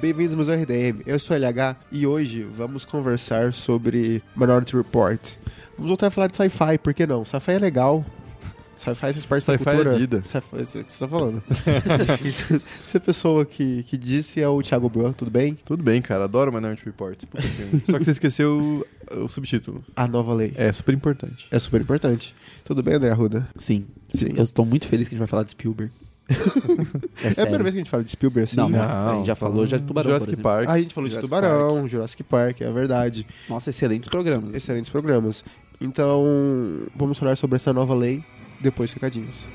bem-vindos ao RDM. Eu sou o LH e hoje vamos conversar sobre Minority Report. Vamos voltar a falar de sci-fi, por que não? Sci-fi é legal. Sci-fi faz parte da Sci-fi é cultura. vida. Sci-fi, é o que você tá falando. Essa pessoa que, que disse é o Thiago Bruno, tudo bem? Tudo bem, cara. Adoro Minority Report. Só que você esqueceu o, o subtítulo. A nova lei. É super importante. É super importante. Tudo bem, André Arruda? Sim. Sim. Eu estou muito feliz que a gente vai falar de Spielberg. É, É a primeira vez que a gente fala de Spielberg assim? Não, né? a gente já falou já de Tubarão, Jurassic. Park. Ah, a gente falou de Jurassic Tubarão, Jurassic Park, é verdade. Nossa, excelentes programas. Excelentes programas. Então, vamos falar sobre essa nova lei depois recadinhos.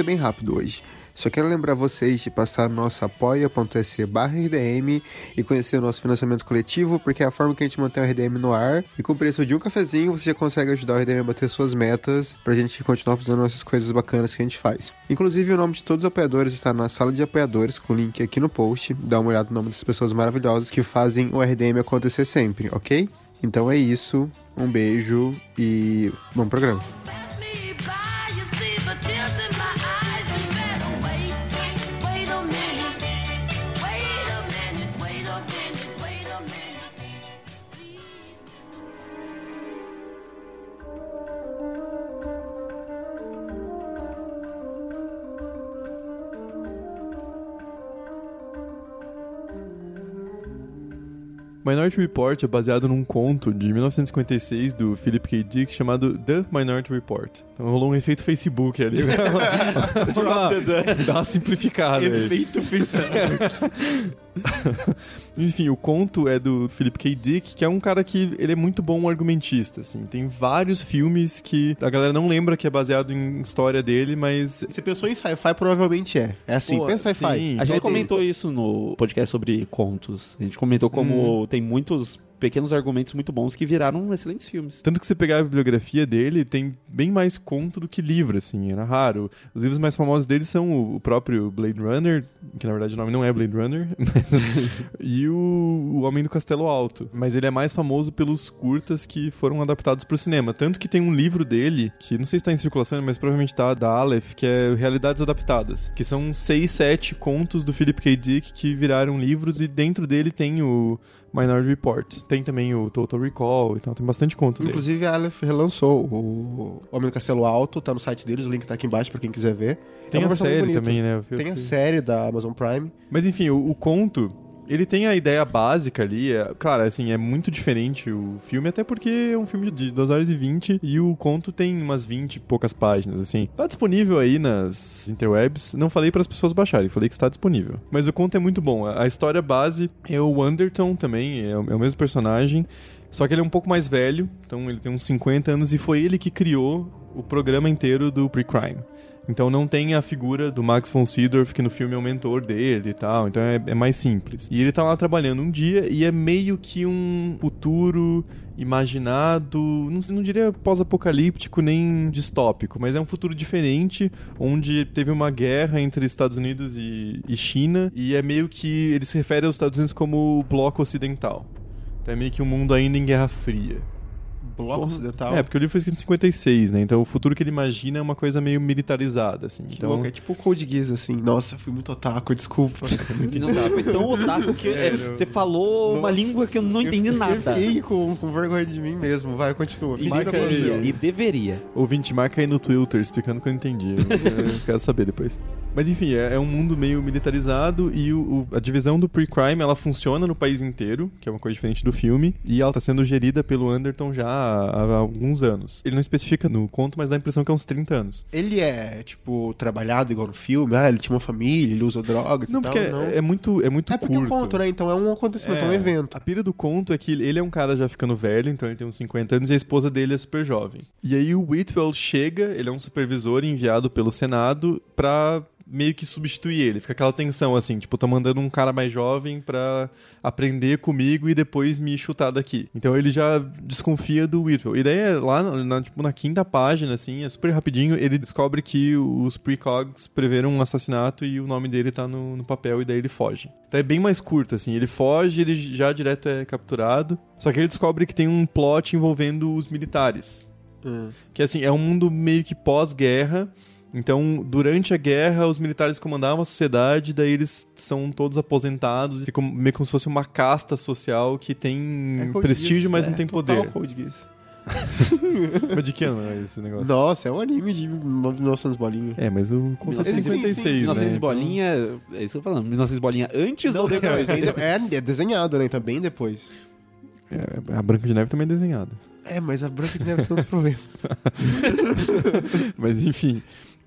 Ser bem rápido hoje. Só quero lembrar vocês de passar no nosso apoia.se barra RDM e conhecer o nosso financiamento coletivo, porque é a forma que a gente mantém o RDM no ar. E com o preço de um cafezinho, você já consegue ajudar o RDM a bater suas metas pra gente continuar fazendo essas coisas bacanas que a gente faz. Inclusive, o nome de todos os apoiadores está na sala de apoiadores, com o link aqui no post. Dá uma olhada no nome dessas pessoas maravilhosas que fazem o RDM acontecer sempre, ok? Então é isso, um beijo e bom programa. Minority Report é baseado num conto de 1956 do Philip K. Dick chamado The Minority Report. Então rolou um efeito Facebook ali. Dá uma- Dá uma simplificada. Efeito Facebook. Enfim, o conto é do Philip K. Dick, que é um cara que ele é muito bom argumentista, assim. Tem vários filmes que a galera não lembra que é baseado em história dele, mas Você pensou em sci-fi, provavelmente é. É assim, Pô, pensa sci-fi. A gente comentou isso no podcast sobre contos. A gente comentou como tem muitos pequenos argumentos muito bons que viraram excelentes filmes. Tanto que você pegar a bibliografia dele, tem bem mais conto do que livro, assim, era raro. Os livros mais famosos dele são o- o próprio Blade Runner, que na verdade o nome não é Blade Runner, e o, o Homem do Castelo Alto. Mas ele é mais famoso pelos curtas que foram adaptados pro cinema. Tanto que tem um livro dele, que não sei se tá em circulação, mas provavelmente tá, da Aleph, que é Realidades Adaptadas, que são seis, sete contos do Philip K. Dick que viraram livros, e dentro dele tem o Minority Report. Tem também o Total Recall e tal, tem bastante conto dele. Inclusive, a Aleph relançou o Homem do Castelo Alto, tá no site deles, o link tá aqui embaixo pra quem quiser ver. Tem É a série também, né? Eu Tem a série da Amazon Prime. Mas enfim, o, o conto, ele tem a ideia básica ali. É, claro, assim, é muito diferente o filme, até porque é um filme de 2 horas e 20 e o conto tem umas 20 e poucas páginas, assim. Tá disponível aí nas interwebs. Não falei para as pessoas baixarem, falei que está disponível. Mas o conto é muito bom. A, história base é o Anderton também, é, o- é o mesmo personagem. Só que ele é um pouco mais velho, então ele tem uns 50 anos e foi ele que criou o programa inteiro do Pre-Crime. Então não tem a figura do Max von Sydow, que no filme é o mentor dele e tal. Então é, é mais simples. E ele tá lá trabalhando um dia e é meio que um futuro imaginado, não, não diria pós-apocalíptico nem distópico, mas é um futuro diferente, onde teve uma guerra entre Estados Unidos e, e China, e é meio que ele se refere aos Estados Unidos como o bloco ocidental. Então é meio que um mundo ainda em Guerra Fria. Bloco. Ocidental. É, porque o livro foi escrito em 56, né? Então o futuro que ele imagina é uma coisa meio militarizada, assim. Que então, louco, é tipo o Code Geass, assim. Nossa, fui muito otaku, desculpa. Não, você foi tão otaku que é, você falou uma Nossa, língua que eu não entendi eu, nada. Eu fiquei com, com vergonha de mim mesmo. Vai, continua. E Marca deveria, e deveria. Ouvinte, marca aí no Twitter explicando que eu entendi. Eu quero saber depois. Mas enfim, é, é um mundo meio militarizado e o- o- a divisão do pre-crime ela funciona no país inteiro, que é uma coisa diferente do filme, e ela tá sendo gerida pelo Anderton já há, há alguns anos. Ele não especifica no conto, mas dá a impressão que é uns 30 anos. Ele é, tipo, trabalhado igual no filme, ah, ele tinha uma família, ele usa drogas Não, e tal, porque não. é, é muito, é muito É porque curto. eu conto, né? Então é um acontecimento, é um É, evento. A pira do conto é que ele é um cara já ficando velho, então ele tem uns 50 anos e a esposa dele é super jovem. E aí o Whitwell chega, ele é um supervisor enviado pelo Senado pra meio que substituir ele. Fica aquela tensão assim, tipo, tô mandando um cara mais jovem pra aprender comigo e depois me chutar daqui. Então ele já desconfia do Whitwell. E daí é lá na, na, tipo, na quinta página, assim, é super rapidinho, ele descobre que os precogs preveram um assassinato e o nome dele tá no, no papel e daí ele foge. Então é bem mais curto, assim. Ele foge, ele já direto é capturado. Só que ele descobre que tem um plot envolvendo os militares. Hum. Que assim, é um mundo meio que pós-guerra. Então, durante a guerra, os militares comandavam a sociedade, daí eles são todos aposentados, e ficam meio como se fosse uma casta social que tem É prestígio, Geass, mas é não tem total poder. Code Geass. Mas de que ano é esse negócio? Nossa, é um anime de 1900 bolinha. É, mas o conto é 1900 56, 1900 né? Então- bolinha, é isso que eu tô falando. 1900 bolinha antes ou depois? É, é desenhado, né? Então bem depois. É, a Branca de Neve também é desenhada. É, mas a Branca de Neve tem outros problemas. Mas enfim.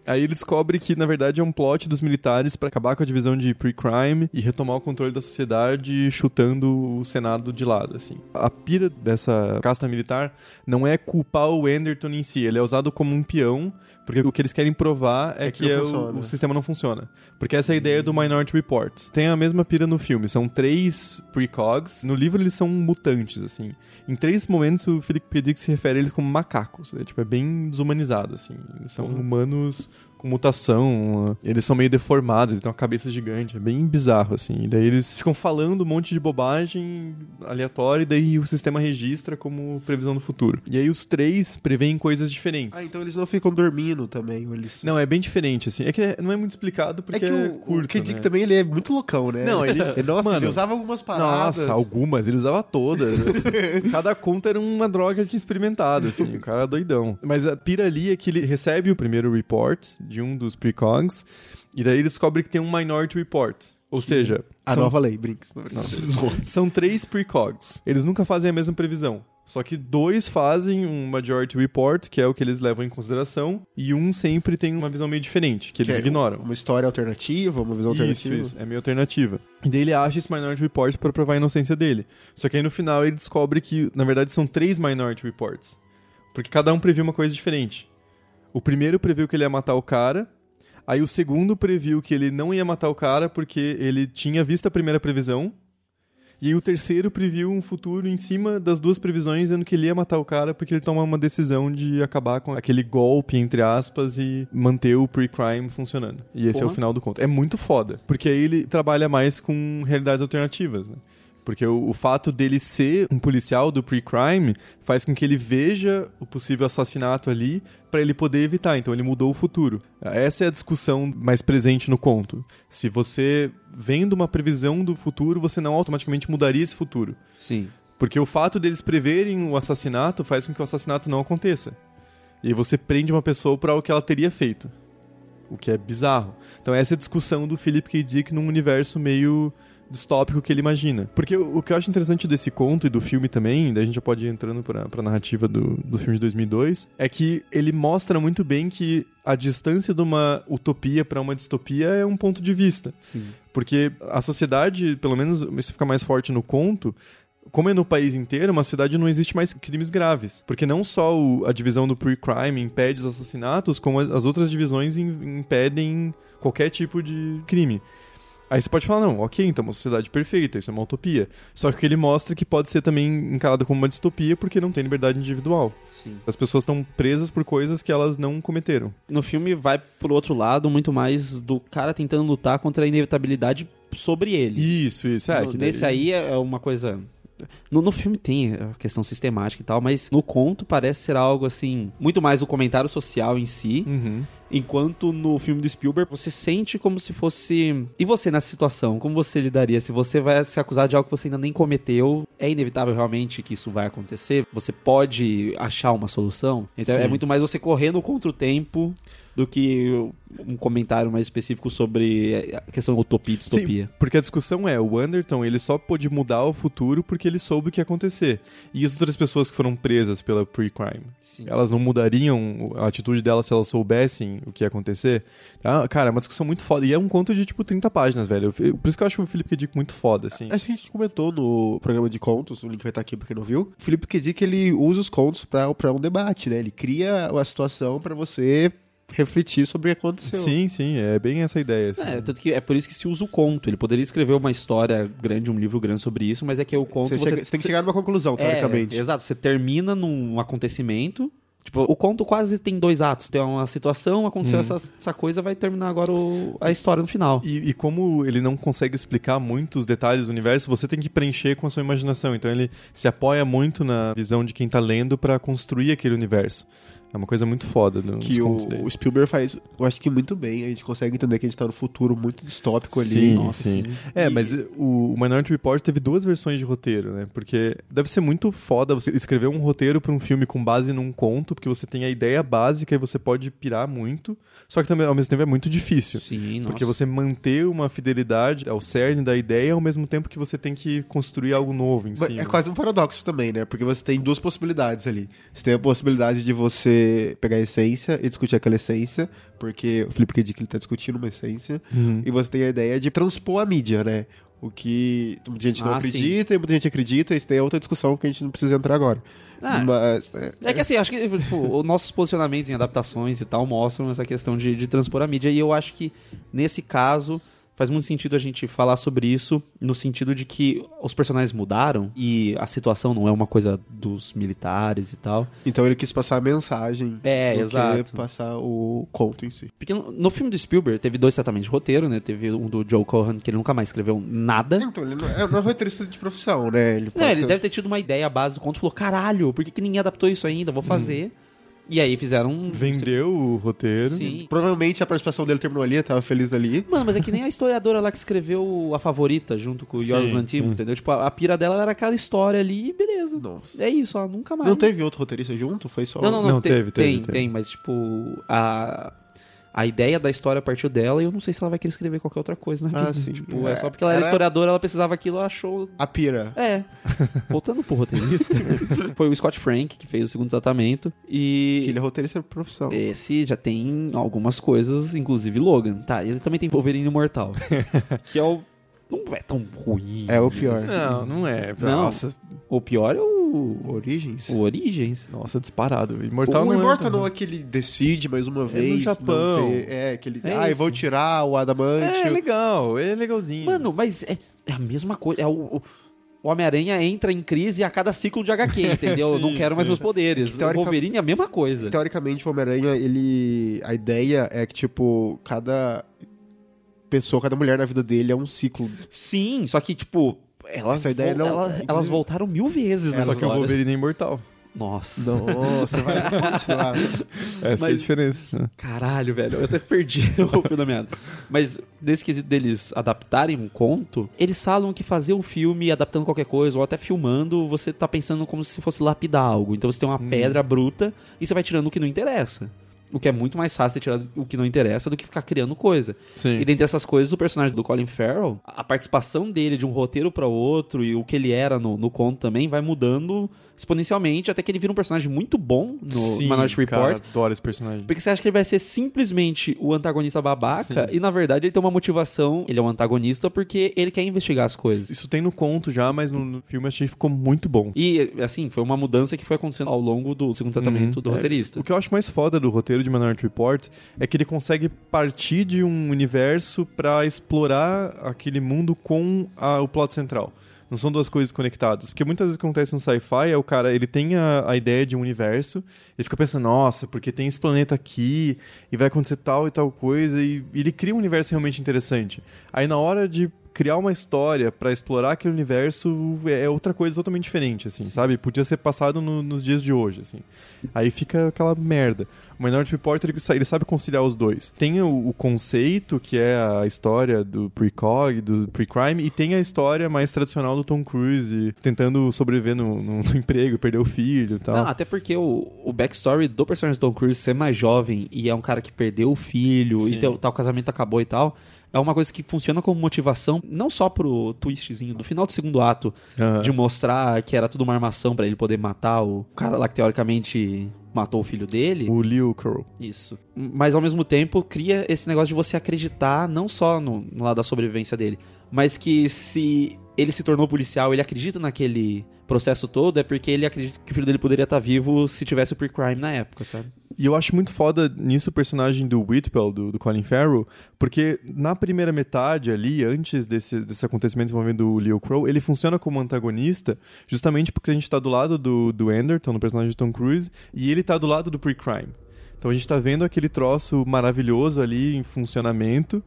Aí ele descobre que, na verdade, é um plot dos militares pra acabar com a divisão de pre-crime e retomar o controle da sociedade chutando o Senado de lado, assim. A pira dessa casta militar não é culpar o Anderton em si, ele é usado como um peão, porque o que eles querem provar é, É que que, é o- o, sistema não funciona. Porque essa é a ideia do Minority Report. Tem a mesma pira no filme, são três precogs, no livro eles são mutantes, assim. Em três momentos o Philip K. Dick se refere a eles como macacos, é, tipo, é bem desumanizado, assim. Eles são Uhum. humanos com mutação, eles são meio deformados, eles têm uma cabeça gigante, é bem bizarro, assim. E daí eles ficam falando um monte de bobagem aleatória e daí o sistema registra como previsão do futuro. E aí os três preveem coisas diferentes. Ah, então eles não ficam dormindo também. Eles... Não, é bem diferente, assim. É que é- não é muito explicado porque é é, que o, curto, o K. Dick né? também ele é muito loucão, né? Não, ele- Nossa, Mano, ele usava algumas paradas. Nossa, algumas, ele usava todas. Cada conta era uma droga que tinha experimentado, assim, o cara era doidão. Mas a pira ali é que ele recebe o primeiro report de um dos precogs, e daí ele descobre que tem um minority report. Ou seja, A são, nova lei, Brinks. são três precogs. Eles nunca fazem a mesma previsão. Só que dois fazem um majority report, que é o que eles levam em consideração, e um sempre tem uma visão meio diferente, que eles Que é ignoram. Uma história alternativa, uma visão Isso, alternativa. isso. É meio alternativa. E daí ele acha esse Minority Report pra provar a inocência dele. Só que aí no final ele descobre que, na verdade, são três Minority Reports. Porque cada um previu uma coisa diferente. O primeiro previu que ele ia matar o cara. Aí o segundo previu que ele não ia matar o cara porque ele tinha visto a primeira previsão. E aí o terceiro previu um futuro em cima das duas previsões, dizendo que ele ia matar o cara porque ele toma uma decisão de acabar com aquele golpe, entre aspas, e manter o pre-crime funcionando. E esse é o Porra. final do conto. É muito foda. Porque aí ele trabalha mais com realidades alternativas, né? Porque o, o fato dele ser um policial do pre-crime faz com que ele veja o possível assassinato ali pra ele poder evitar. Então ele mudou o futuro. Essa é a discussão mais presente no conto. Se você vendo uma previsão do futuro, você não automaticamente mudaria esse futuro. Sim. Porque o fato deles preverem o assassinato faz com que o assassinato não aconteça. E você prende uma pessoa para o que ela teria feito. O que é bizarro. Então essa é a discussão do Philip K. Dick num universo meio distópico que ele imagina. Porque o, que eu acho interessante desse conto e do filme também, daí a gente já pode ir entrando pra, pra narrativa do, do filme de 2002, é que ele mostra muito bem que a distância de uma utopia para uma distopia é um ponto de vista. Sim. Porque a sociedade, pelo menos isso fica mais forte no conto, como é no país inteiro, uma cidade não existe mais crimes graves. Porque não só o- a divisão do pre-crime impede os assassinatos, como as as outras divisões im- impedem qualquer tipo de crime. Aí você pode falar, não, ok, então é uma sociedade perfeita, isso é uma utopia. Só que ele mostra que pode ser também encarado como uma distopia porque não tem liberdade individual. Sim. As pessoas estão presas por coisas que elas não cometeram. No filme vai pro outro lado muito mais do cara tentando lutar contra a inevitabilidade sobre ele. Isso, isso. É, No- que daí- Nesse aí é uma coisa. No, no filme tem a questão sistemática e tal, mas no conto parece ser algo assim, muito mais o comentário social em si, Uhum. Enquanto no filme do Spielberg você sente como se fosse. E você nessa situação, como você lidaria? Se você vai se acusar de algo que você ainda nem cometeu, é inevitável realmente que isso vai acontecer? Você pode achar uma solução? Então Sim. é muito mais você correndo contra o tempo do que um comentário mais específico sobre a questão utopia e distopia. Sim, porque a discussão é, o Anderton, ele só pôde mudar o futuro porque ele soube o que ia acontecer. E as outras pessoas que foram presas pela pre-crime, Sim. elas não mudariam a atitude delas se elas soubessem o que ia acontecer? Ah, cara, é uma discussão muito foda. E é um conto de, tipo, 30 páginas, velho. Eu- Por isso que eu acho o Philip K. Dick muito foda, assim. Acho que a gente comentou no programa de contos, o link vai estar aqui pra quem não viu. O Felipe K. Dick, ele usa os contos pra, pra um debate, né? Ele cria a situação pra você refletir sobre o que aconteceu. Sim, sim, é bem essa ideia. Assim. É, tanto que é por isso que se usa o conto. Ele poderia escrever uma história grande, um livro grande sobre isso, mas é que o conto Você, chega- você tem que chegar numa conclusão, É, teoricamente. exato. Você termina num acontecimento. Tipo, o conto quase tem dois atos. Tem uma situação, aconteceu essa, essa coisa, vai terminar agora o- a história no final. E, e como ele não consegue explicar muito os detalhes do universo, você tem que preencher com a sua imaginação. Então ele se apoia muito na visão de quem tá lendo pra construir aquele universo. É uma coisa muito foda que o, o Spielberg faz, eu acho que muito bem. A gente consegue entender que a gente tá no futuro muito distópico ali. Sim, Nossa, sim. sim. É, E- mas o, o Minority Report teve duas versões de roteiro, né? Porque deve ser muito foda você escrever um roteiro pra um filme com base num conto, porque você tem a ideia básica e você pode pirar muito. Só que também, ao mesmo tempo, é muito difícil. Sim, nossa. Porque você manter uma fidelidade ao cerne da ideia ao mesmo tempo que você tem que construir algo novo em cima. É quase um paradoxo também, né? Porque você tem duas possibilidades ali. Você tem a possibilidade de você pegar a essência e discutir aquela essência, porque o Felipe K. Dick ele tá discutindo uma essência, Uhum. e você tem a ideia de transpor a mídia, né? O que muita gente não Ah, sim. acredita e muita gente acredita, isso daí é outra discussão que a gente não precisa entrar agora. Ah, Mas, é, É que assim, acho que tipo, os nossos posicionamentos em adaptações e tal mostram essa questão de, de transpor a mídia. E eu acho que, nesse caso, faz muito sentido a gente falar sobre isso, no sentido de que os personagens mudaram e a situação não é uma coisa dos militares e tal. Então ele quis passar a mensagem É, exato. passar o conto em si. Porque no, filme do Spielberg teve dois tratamentos de roteiro, né? Teve um do Joe Cohan, que ele nunca mais escreveu nada. Então, ele não é, não é roteirista de profissão, né? Ele, Não, ele ser- deve ter tido uma ideia base do conto e falou: caralho, por que, que ninguém adaptou isso ainda? Vou fazer. E aí fizeram um. Vendeu o roteiro. Sim. Provavelmente a participação dele terminou ali, tava feliz ali. Mano, mas é que nem a historiadora lá que escreveu A Favorita junto com o Sim, Lanthimos, sim. entendeu? Tipo, a, a pira dela era aquela história ali e beleza. Nossa. É isso, ela nunca mais. Não teve outro roteirista junto? Foi só Não, não, não. Não, te- teve, teve, tem, teve. tem, mas tipo, a. A ideia da história partiu dela e eu não sei se ela vai querer escrever qualquer outra coisa na Ah, vida. sim. Tipo, é, É, só porque ela era era- historiadora, ela precisava aquilo, ela achou a pira. É. Voltando pro roteirista. foi o Scott Frank que fez o segundo tratamento. Que E ele é roteirista de profissão. esse já tem algumas coisas, inclusive Logan. Tá, ele também tem Wolverine Imortal. que é o. Não é tão ruim. É o pior. Não, não é. Não. Nossa, O pior é o. Origens? O Origens. nossa, disparado. Imortal o não Immortal é. não é que ele decide mais uma vez. não Japão. ter- é, que ele. É ah, eu vou tirar o adamante. É legal, é legalzinho. Mano, mas é, é a mesma coisa. É o. o- o Homem-Aranha entra em crise a cada ciclo de HQ, entendeu? Eu não Sim, quero mais sim. meus poderes. que teorica- O Wolverine é a mesma coisa. Teoricamente, o Homem-Aranha, ele. A ideia é que, tipo, cada pessoa, cada mulher na vida dele é um ciclo. Sim, só que, tipo, elas, Essa ideia vol- não- ela- inclusive- elas voltaram mil vezes É, nessa só que o história. Wolverine é imortal. Nossa. Nossa, vai continuar. Essa que é a Mas- diferença. Caralho, velho. Eu até perdi o fio da meada. Mas, nesse quesito deles adaptarem um conto, eles falam que fazer um filme adaptando qualquer coisa, ou até filmando, você tá pensando como se fosse lapidar algo. Então você tem uma pedra bruta e você vai tirando o que não interessa. O que é muito mais fácil tirar o que não interessa do que ficar criando coisa. Sim. E dentre essas coisas, o personagem do Colin Farrell, a participação dele de um roteiro para outro e o que ele era no, no conto também vai mudando exponencialmente até que ele vira um personagem muito bom no Sim, Minority Report. Cara, adoro esse personagem. Porque você acha que ele vai ser simplesmente o antagonista babaca Sim. e na verdade ele tem uma motivação, ele é um antagonista porque ele quer investigar as coisas. Isso tem no conto já, mas no, filme achei que ficou muito bom. E assim, foi uma mudança que foi acontecendo ao longo do segundo tratamento Uhum. do É, roteirista. O que eu acho mais foda do roteiro de Minority Report é que ele consegue partir de um universo pra explorar aquele mundo com a- o plot central. Não são duas coisas conectadas. Porque muitas vezes o que acontece no sci-fi é o cara, ele tem a, a ideia de um universo, ele fica pensando, nossa, porque tem esse planeta aqui, e vai acontecer tal e tal coisa, e, e ele cria um universo realmente interessante. Aí na hora de criar uma história pra explorar aquele universo é outra coisa totalmente diferente, assim, sabe? Podia ser passado no- nos dias de hoje, assim. Aí fica aquela merda. O Minority Report, ele, ele sabe conciliar os dois. Tem o, o conceito, que é a história do pre-cog, do pre-crime, e tem a história mais tradicional do Tom Cruise, tentando sobreviver no, no- no emprego, perder o filho e tal. Não, até porque o, o backstory do personagem do Tom Cruise ser mais jovem e é um cara que perdeu o filho Sim. e tal, tal casamento acabou e tal, é uma coisa que funciona como motivação, não só pro twistzinho do final do segundo ato, Aham. de mostrar que era tudo uma armação pra ele poder matar o cara lá que teoricamente matou o filho dele. O Leo Crow. Isso. Mas ao mesmo tempo cria esse negócio de você acreditar não só no, no lado da sobrevivência dele, mas que se ele se tornou policial, ele acredita naquele processo todo, é porque ele acredita que o filho dele poderia estar vivo se tivesse o pre-crime na época, sabe? E eu acho muito foda nisso o personagem do Whitwell, do, do Colin Farrell, porque na primeira metade ali, antes desse, desse acontecimento envolvendo o Leo Crow, ele funciona como antagonista justamente porque a gente tá do lado do, do Anderton, no personagem de Tom Cruise, e ele tá do lado do pre-crime. Então a gente tá vendo aquele troço maravilhoso ali em funcionamento,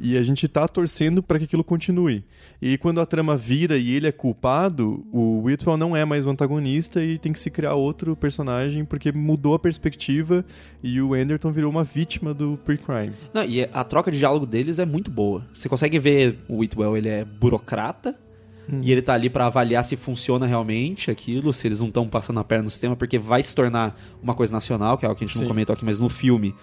e a gente tá torcendo para que aquilo continue. E quando a trama vira e ele é culpado, o Whitwell não é mais o antagonista e tem que se criar outro personagem porque mudou a perspectiva e o Anderton virou uma vítima do pre-crime. Não, e a troca de diálogo deles é muito boa. Você consegue ver o Whitwell, ele é burocrata, e ele tá ali pra avaliar se funciona realmente aquilo, se eles não estão passando a perna no sistema, porque vai se tornar uma coisa nacional, que é algo que a gente Sim. não comentou aqui, mas no filme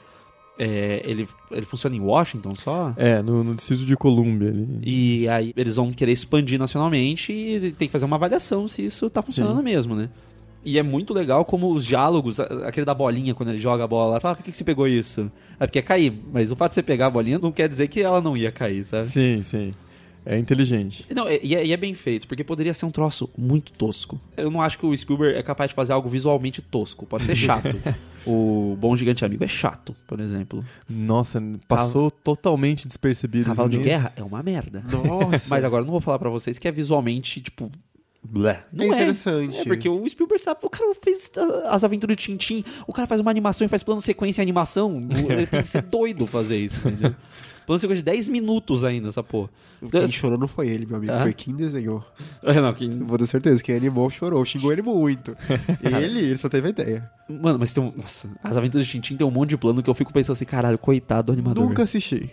é, ele, ele funciona em Washington só. É, no, no Distrito de Colômbia ali. E aí eles vão querer expandir nacionalmente e tem que fazer uma avaliação se isso tá funcionando Sim. mesmo, né? E é muito legal como os diálogos, aquele da bolinha, quando ele joga a bola, fala, "Ah, por que, que você pegou isso? É porque ia cair. Mas o fato de você pegar a bolinha não quer dizer que ela não ia cair, sabe? Sim, sim. É inteligente. Não, e é, e é bem feito, porque poderia ser um troço muito tosco. Eu não acho que o Spielberg é capaz de fazer algo visualmente tosco. Pode ser chato. o Bom Gigante Amigo é chato, por exemplo. Nossa, passou totalmente despercebido. Cavalo de Guerra é uma merda. Nossa. Mas agora eu não vou falar pra vocês que é visualmente, tipo. Blé. Não É é. interessante. É porque o Spielberg sabe, o cara fez as aventuras de Tintin, o cara faz uma animação e faz plano sequência em animação. Ele tem que ser doido fazer isso, entendeu? Plano sequência de 10 minutos ainda, essa porra. Quem chorou não foi ele, meu amigo. Ah. Foi quem desenhou. É, não, que... Vou ter certeza. Quem animou chorou. Xingou ele muito. ele, ele só teve a ideia. Mano, mas tem um. Nossa, as aventuras de Tintin tem um monte de plano que eu fico pensando assim, caralho, coitado do animador. Nunca assisti.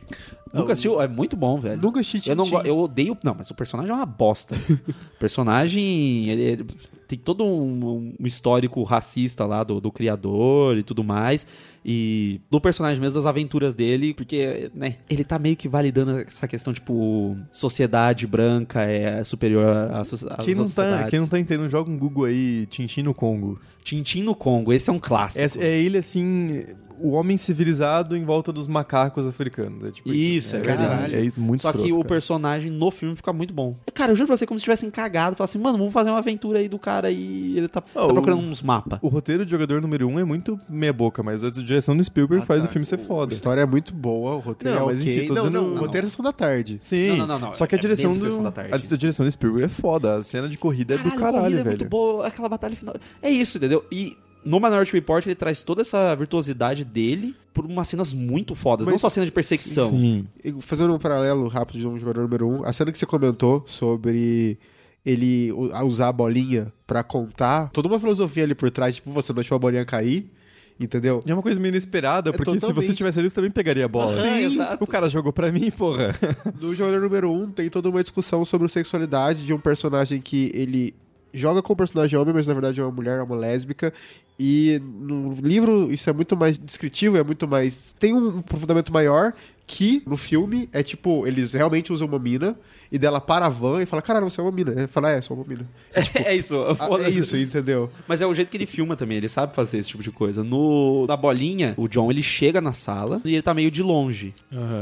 Nunca assistiu? É muito bom, velho. Nunca assisti Eu, não, eu odeio. Não, mas o personagem é uma bosta. o personagem. Ele, ele tem todo um, um histórico racista lá do, do criador e tudo mais. E do personagem mesmo, das aventuras dele, porque, né, ele tá meio que validando essa questão, tipo, sociedade branca é superior à, so- às Quem não, tá, quem não tá entendendo, joga um Google aí, Tintin no Congo. Tintin no Congo, esse é um clássico. É, é ele, assim, o homem civilizado em volta dos macacos africanos. É tipo Isso, é verdade. É muito Só que escroto, o cara. personagem no filme fica muito bom. Cara, eu juro pra você, como se tivessem cagado. Falar assim, mano, vamos fazer uma aventura aí do cara e ele tá, tá Ah, o- procurando uns mapas. O roteiro de jogador número um é muito meia boca, mas a direção do Spielberg Ah, faz tá. o filme ser A foda. história é muito boa, o roteiro Não, é mas ok. enfim, tô não, dizendo- não, o Não. roteiro é sessão da tarde. Sim, Não, não, não, não. só que a É direção do da Tarde. a direção do Spielberg é foda. A cena de corrida é do a caralho, corrida é velho. muito boa, aquela batalha final. É isso, entendeu? E no Minority Report ele traz toda essa virtuosidade dele por umas cenas muito fodas, Mas- não só cena de perseguição. Sim. Fazendo um paralelo rápido de um jogador número um, a cena que você comentou sobre ele usar a bolinha pra contar, toda uma filosofia ali por trás, tipo, você não deixou a bolinha cair, entendeu? E é uma coisa meio inesperada, É, porque se você tivesse ali, você também pegaria a bola. Sim, exato. O cara jogou pra mim, porra. No jogador número um tem toda uma discussão sobre sexualidade de um personagem que ele joga com um personagem homem, mas na verdade é uma mulher, é uma lésbica. E no livro isso é muito mais descritivo, é muito mais. Tem um aprofundamento maior que no filme é tipo, eles realmente usam uma mina e dela para a van e fala: Caralho, você é uma mina. Ele fala: É, sou uma mina. É, isso, Ah, é isso, entendeu? Mas é o jeito que ele filma também, ele sabe fazer esse tipo de coisa. No da bolinha, o John ele chega na sala e ele tá meio de longe.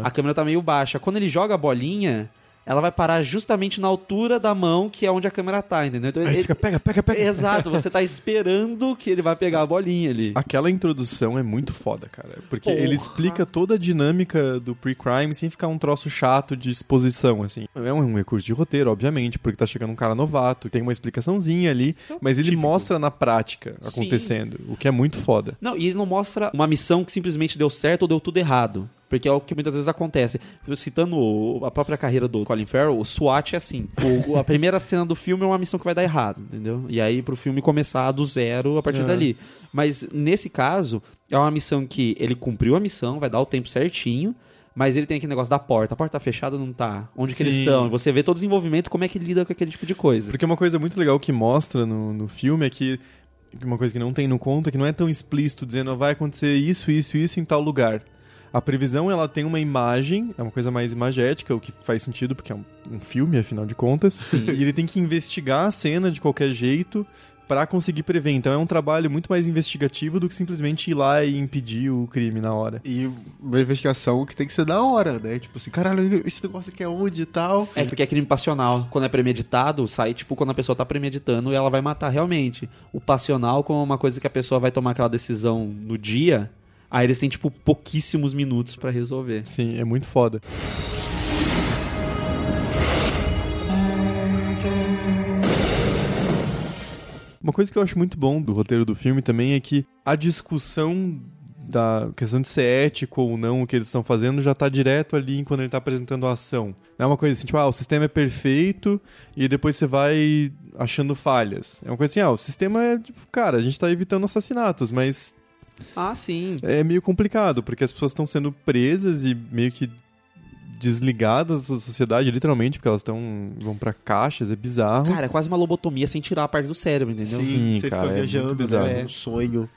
A câmera tá meio baixa. Quando ele joga a bolinha, ela vai parar justamente na altura da mão, que é onde a câmera tá, entendeu? Então Aí ele- você fica, pega, pega, pega. Exato, você tá esperando que ele vai pegar a bolinha ali. Aquela introdução é muito foda, cara. Porque Porra. ele explica toda a dinâmica do pre-crime sem ficar um troço chato de exposição, assim. É um recurso de roteiro, obviamente, porque tá chegando um cara novato, tem uma explicaçãozinha ali, mas ele típico. mostra na prática acontecendo, o que é muito foda. Não, e ele não mostra uma missão que simplesmente deu certo ou deu tudo errado. Porque é o que muitas vezes acontece. Citando o- a própria carreira do Colin Farrell, o SWAT é assim. O- a primeira cena do filme é uma missão que vai dar errado, entendeu? E aí pro filme começar do zero a partir É. dali. Mas nesse caso, é uma missão que ele cumpriu a missão, vai dar o tempo certinho. Mas ele tem aquele negócio da porta. A porta tá fechada ou não tá? Onde que eles estão? Você vê todo o desenvolvimento, como é que ele lida com aquele tipo de coisa. Porque uma coisa muito legal que mostra no, no filme é que uma coisa que não tem no conto é que não é tão explícito dizendo "Ah, vai acontecer isso, isso, isso em tal lugar. A previsão ela tem uma imagem, é uma coisa mais imagética, o que faz sentido porque é um, um filme, afinal de contas. E ele tem que investigar a cena de qualquer jeito pra conseguir prever. Então é um trabalho muito mais investigativo do que simplesmente ir lá e impedir o crime na hora. E uma investigação que tem que ser na hora, né? Tipo assim, caralho, esse negócio aqui é onde e tal. É porque é crime passional. Quando é premeditado, sai tipo quando a pessoa tá premeditando e ela vai matar realmente. O passional, como é uma coisa que a pessoa vai tomar aquela decisão no dia, aí eles têm tipo pouquíssimos minutos pra resolver. Sim, é muito foda. Uma coisa que eu acho muito bom do roteiro do filme também é que a discussão da questão de ser ético ou não o que eles estão fazendo já tá direto ali quando ele tá apresentando a ação. Não é uma coisa assim, tipo, ah, o sistema é perfeito e depois você vai achando falhas. É uma coisa assim, ah, o sistema é, tipo, cara, a gente tá evitando assassinatos, mas Ah, sim. é meio complicado, porque as pessoas estão sendo presas e meio que desligadas da sociedade, literalmente, porque elas estão vão pra caixas, é bizarro. Cara, é quase uma lobotomia sem tirar a parte do cérebro, entendeu? Sim, você cara, fica é viajando, muito bizarro. né? Um sonho.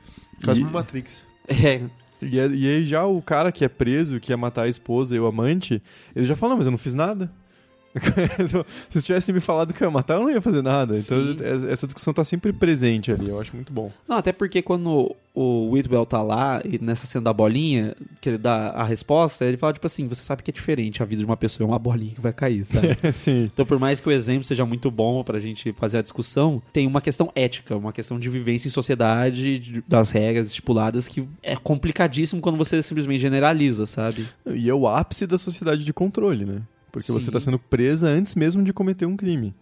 Quase E- uma Matrix. É. E, é- e aí já o cara que é preso, que ia matar a esposa e o amante, ele já falou, não, mas eu não fiz nada. Se tivesse me falado que eu ia matar, eu não ia fazer nada. Então Sim. essa discussão tá sempre presente ali, eu acho muito bom. Não, até porque quando o Whitwell tá lá, e nessa cena da bolinha, que ele dá a resposta, ele fala, tipo assim, você sabe que é diferente, a vida de uma pessoa é uma bolinha que vai cair, sabe? Sim. Então, por mais que o exemplo seja muito bom pra gente fazer a discussão, tem uma questão ética, uma questão de vivência em sociedade, de- das regras estipuladas, que é complicadíssimo quando você simplesmente generaliza, sabe? E é o ápice da sociedade de controle, né? Porque você Sim. tá sendo presa antes mesmo de cometer um crime.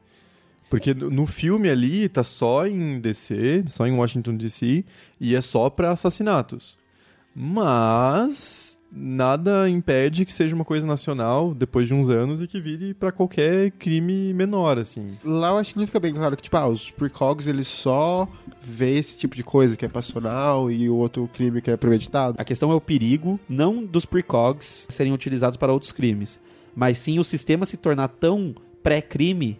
Porque no filme ali tá só em DC, só em Washington DC, e é só pra assassinatos. Mas nada impede que seja uma coisa nacional depois de uns anos e que vire pra qualquer crime menor, assim. Lá eu acho que não fica bem claro que, tipo, ah, os precogs eles só vê esse tipo de coisa que é passional e o outro crime que é premeditado. A questão é o perigo, não dos precogs serem utilizados para outros crimes, mas sim o sistema se tornar tão pré-crime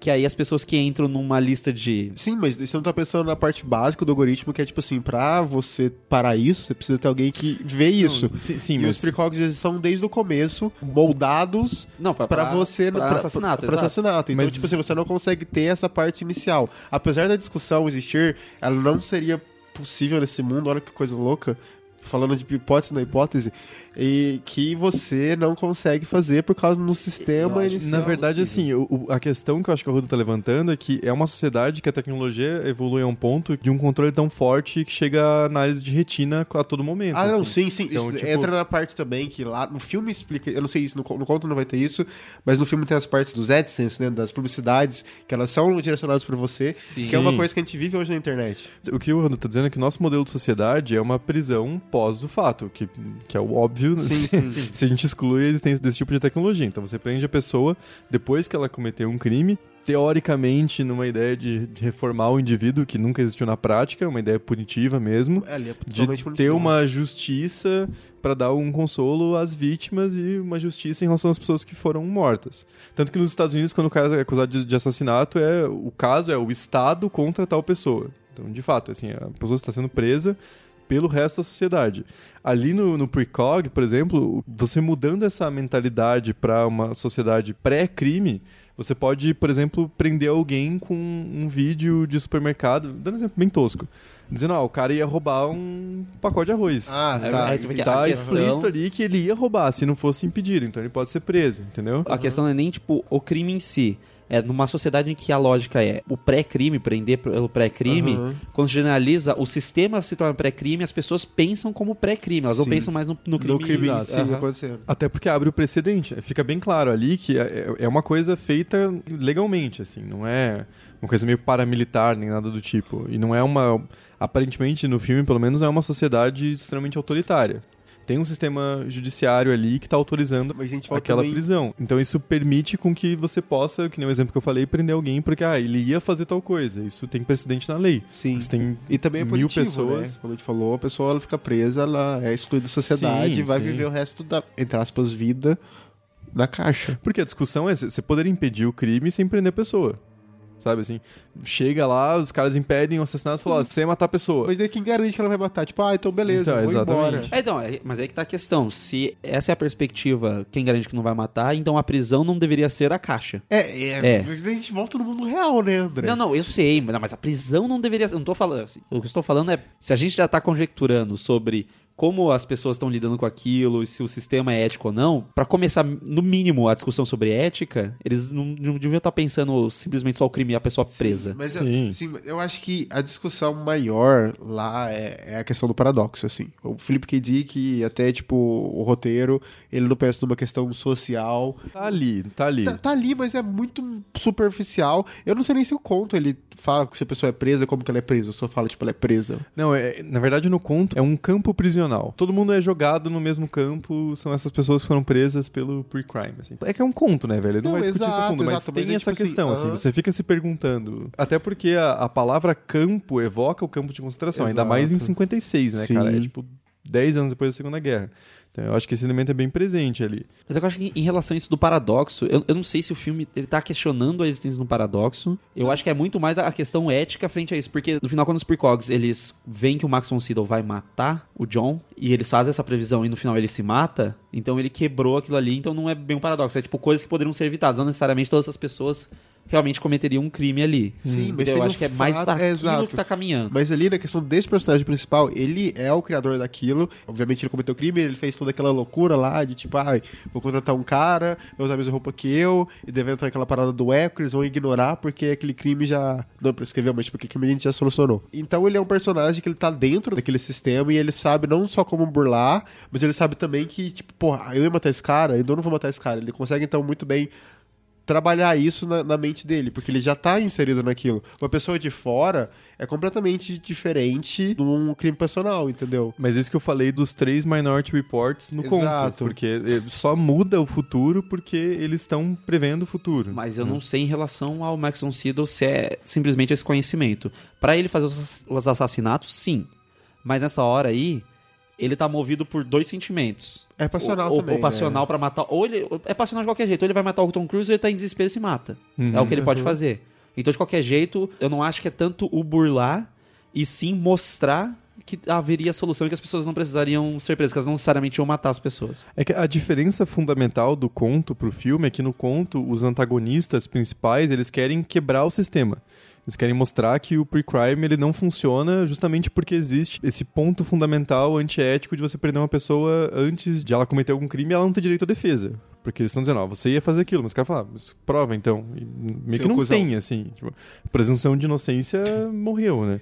que aí as pessoas que entram numa lista de Sim, mas você não tá pensando na parte básica do algoritmo, que é tipo assim, pra você parar isso, você precisa ter alguém que vê isso. Sim, sim e mas os precogs eles são desde o começo moldados não para pra você pra pra- assassinato, pra exato. assassinato. Então, Mas- tipo assim, você não consegue ter essa parte inicial. Apesar da discussão existir, ela não seria possível nesse mundo, olha que coisa louca. Falando de hipótese na hipótese, e que você não consegue fazer por causa do sistema inicial. Na verdade, possível. assim, o- o- a questão que eu acho que o Rudo tá levantando é que é uma sociedade que a tecnologia evolui a um ponto de um controle tão forte que chega a análise de retina a todo momento. Ah, não, assim. sim, sim. Então, tipo- entra na parte também que lá no filme explica. Eu não sei isso, no, no conto não vai ter isso, mas no filme tem as partes dos AdSense, né? Das publicidades, que elas são direcionadas pra você, que é uma Sim. coisa que a gente vive hoje na internet. O que o Rudo tá dizendo é que o nosso modelo de sociedade é uma prisão pós o fato, que, que é o óbvio Sim, se, sim, sim. se a gente exclui a existência desse tipo de tecnologia. Então você prende a pessoa depois que ela cometeu um crime, teoricamente numa ideia de, de reformar o indivíduo, que nunca existiu na prática, uma ideia punitiva mesmo. É, é de ter uma justiça para dar um consolo às vítimas e uma justiça em relação às pessoas que foram mortas. Tanto que nos Estados Unidos, quando o cara é acusado de, de assassinato, é o caso é o Estado contra tal pessoa. Então, de fato, assim, a pessoa está sendo presa pelo resto da sociedade. Ali no, no Precog, por exemplo, você mudando essa mentalidade para uma sociedade pré-crime, você pode, por exemplo, prender alguém com um vídeo de supermercado, dando um exemplo bem tosco, dizendo, ah, o cara ia roubar um pacote de arroz. Ah, tá. é, a Tá questão- explícito ali que ele ia roubar se não fosse impedido, então ele pode ser preso, entendeu? A questão não é nem, tipo, o crime em si. É numa sociedade em que a lógica é o pré-crime, prender pelo pré-crime, Aham. quando generaliza, o sistema se torna pré-crime, as pessoas pensam como pré-crime, elas não Sim. pensam mais no, no crime. No crime acontecendo. Até porque abre o precedente. Fica bem claro ali que é é uma coisa feita legalmente, assim. Não é uma coisa meio paramilitar, nem nada do tipo. E não é uma... Aparentemente, no filme, pelo menos, não é uma sociedade extremamente autoritária. Tem um sistema judiciário ali que tá autorizando aquela também- prisão. Então isso permite com que você possa, que nem o exemplo que eu falei, prender alguém porque ah, ele ia fazer tal coisa. Isso tem precedente na lei. Sim. Você tem E também é mil punitivo, pessoas. né? Como a gente falou, a pessoa ela fica presa, ela é excluída da sociedade Sim, e vai sim. viver o resto da, entre aspas, vida na caixa. Porque a discussão é você poderia impedir o crime sem prender a pessoa. Sabe assim? Chega lá, os caras impedem o assassinato e falam, ó, você ia matar a pessoa. Mas daí quem garante que ela vai matar? Tipo, ah, então beleza, Então, vou exatamente. embora. É, então, é- mas aí que tá a questão. Se essa é a perspectiva, quem garante que não vai matar, então a prisão não deveria ser a caixa. É, é, É. a gente volta no mundo real, né, André? Não, não, eu sei, mas mas a prisão não deveria ser. Eu não tô falando assim. O que eu estou falando é se a gente já tá conjecturando sobre como as pessoas estão lidando com aquilo e se o sistema é ético ou não, pra começar, no mínimo, a discussão sobre ética, eles não, não deviam estar pensando simplesmente só o crime e a pessoa presa. Mas Sim. Eu, sim, eu acho que a discussão maior lá é, é a questão do paradoxo, assim. O Philip K. Dick, até, tipo, o roteiro, ele não pensa numa questão social. Tá ali, tá ali. Tá, tá ali, mas é muito superficial. Eu não sei nem se o conto ele fala que se a pessoa é presa, como que ela é presa. Eu só falo, tipo, ela é presa. Não, é, na verdade no conto é um campo prisional. Todo mundo é jogado no mesmo campo, são essas pessoas que foram presas pelo pre-crime, assim. É que é um conto, né, velho? Ele não, Não, vai discutir isso a exato, fundo, mas exato, mas tem é essa tipo assim, questão, assim, aham. você fica se perguntando. Até porque a, a palavra campo evoca o campo de concentração, ainda Exato. mais em 56, né, Sim. cara? É tipo 10 anos depois da Segunda Guerra. Então eu acho que esse elemento é bem presente ali. Mas eu acho que em relação a isso do paradoxo, eu, eu não sei se o filme ele tá questionando a existência do paradoxo. Eu acho que é muito mais a questão ética frente a isso. Porque no final, quando os precogs eles veem que o Max von Sydow vai matar o John, e eles fazem essa previsão e no final ele se mata, então ele quebrou aquilo ali, então não é bem um paradoxo. É tipo coisas que poderiam ser evitadas. Não necessariamente todas essas pessoas realmente cometeriam um crime ali. Sim, mas Então, tem eu um acho que é mais fato- pra é, aquilo que tá caminhando. Mas ali na questão desse personagem principal, ele é o criador daquilo. Obviamente ele cometeu crime, ele fez toda aquela loucura lá de tipo, ai, vou contratar um cara, vai usar a mesma roupa que eu, e deve entrar aquela parada do eco, eles vão ignorar porque aquele crime já. Não prescreveu, mas porque aquele crime a gente já solucionou. Então ele é um personagem que ele tá dentro daquele sistema e ele sabe não só como burlar, mas ele sabe também que, tipo, porra, eu ia matar esse cara, então eu não vou matar esse cara. Ele consegue então muito bem trabalhar isso na, na mente dele, porque ele já tá inserido naquilo. Uma pessoa de fora é completamente diferente de um crime passional, entendeu? Mas isso que eu falei dos três Minority Reports no Exato. conto. Porque eh, só muda o futuro porque eles estão prevendo o futuro. Mas eu não sei em relação ao Max von Sydow se é simplesmente esse conhecimento. Pra ele fazer os assassinatos, sim. Mas nessa hora aí, ele tá movido por dois sentimentos. É passional ou, também, Ou passional pra matar. Ou ele. É passional de qualquer jeito. Ou ele vai matar o Tom Cruise ou ele tá em desespero e se mata. É o que ele pode fazer. Então, de qualquer jeito, eu não acho que é tanto o burlar e sim mostrar que haveria solução e que as pessoas não precisariam ser presas, que elas não necessariamente iam matar as pessoas. É que a diferença fundamental do conto pro filme é que no conto os antagonistas principais, eles querem quebrar o sistema. Eles querem mostrar que o pre-crime ele não funciona justamente porque existe esse ponto fundamental antiético de você prender uma pessoa antes de ela cometer algum crime e ela não ter direito à defesa. Porque eles estão dizendo, ó, você ia fazer aquilo, mas os caras falam, ah, mas prova então. E meio Seu que não cuzão. tem, assim. Tipo, presunção de inocência morreu, né?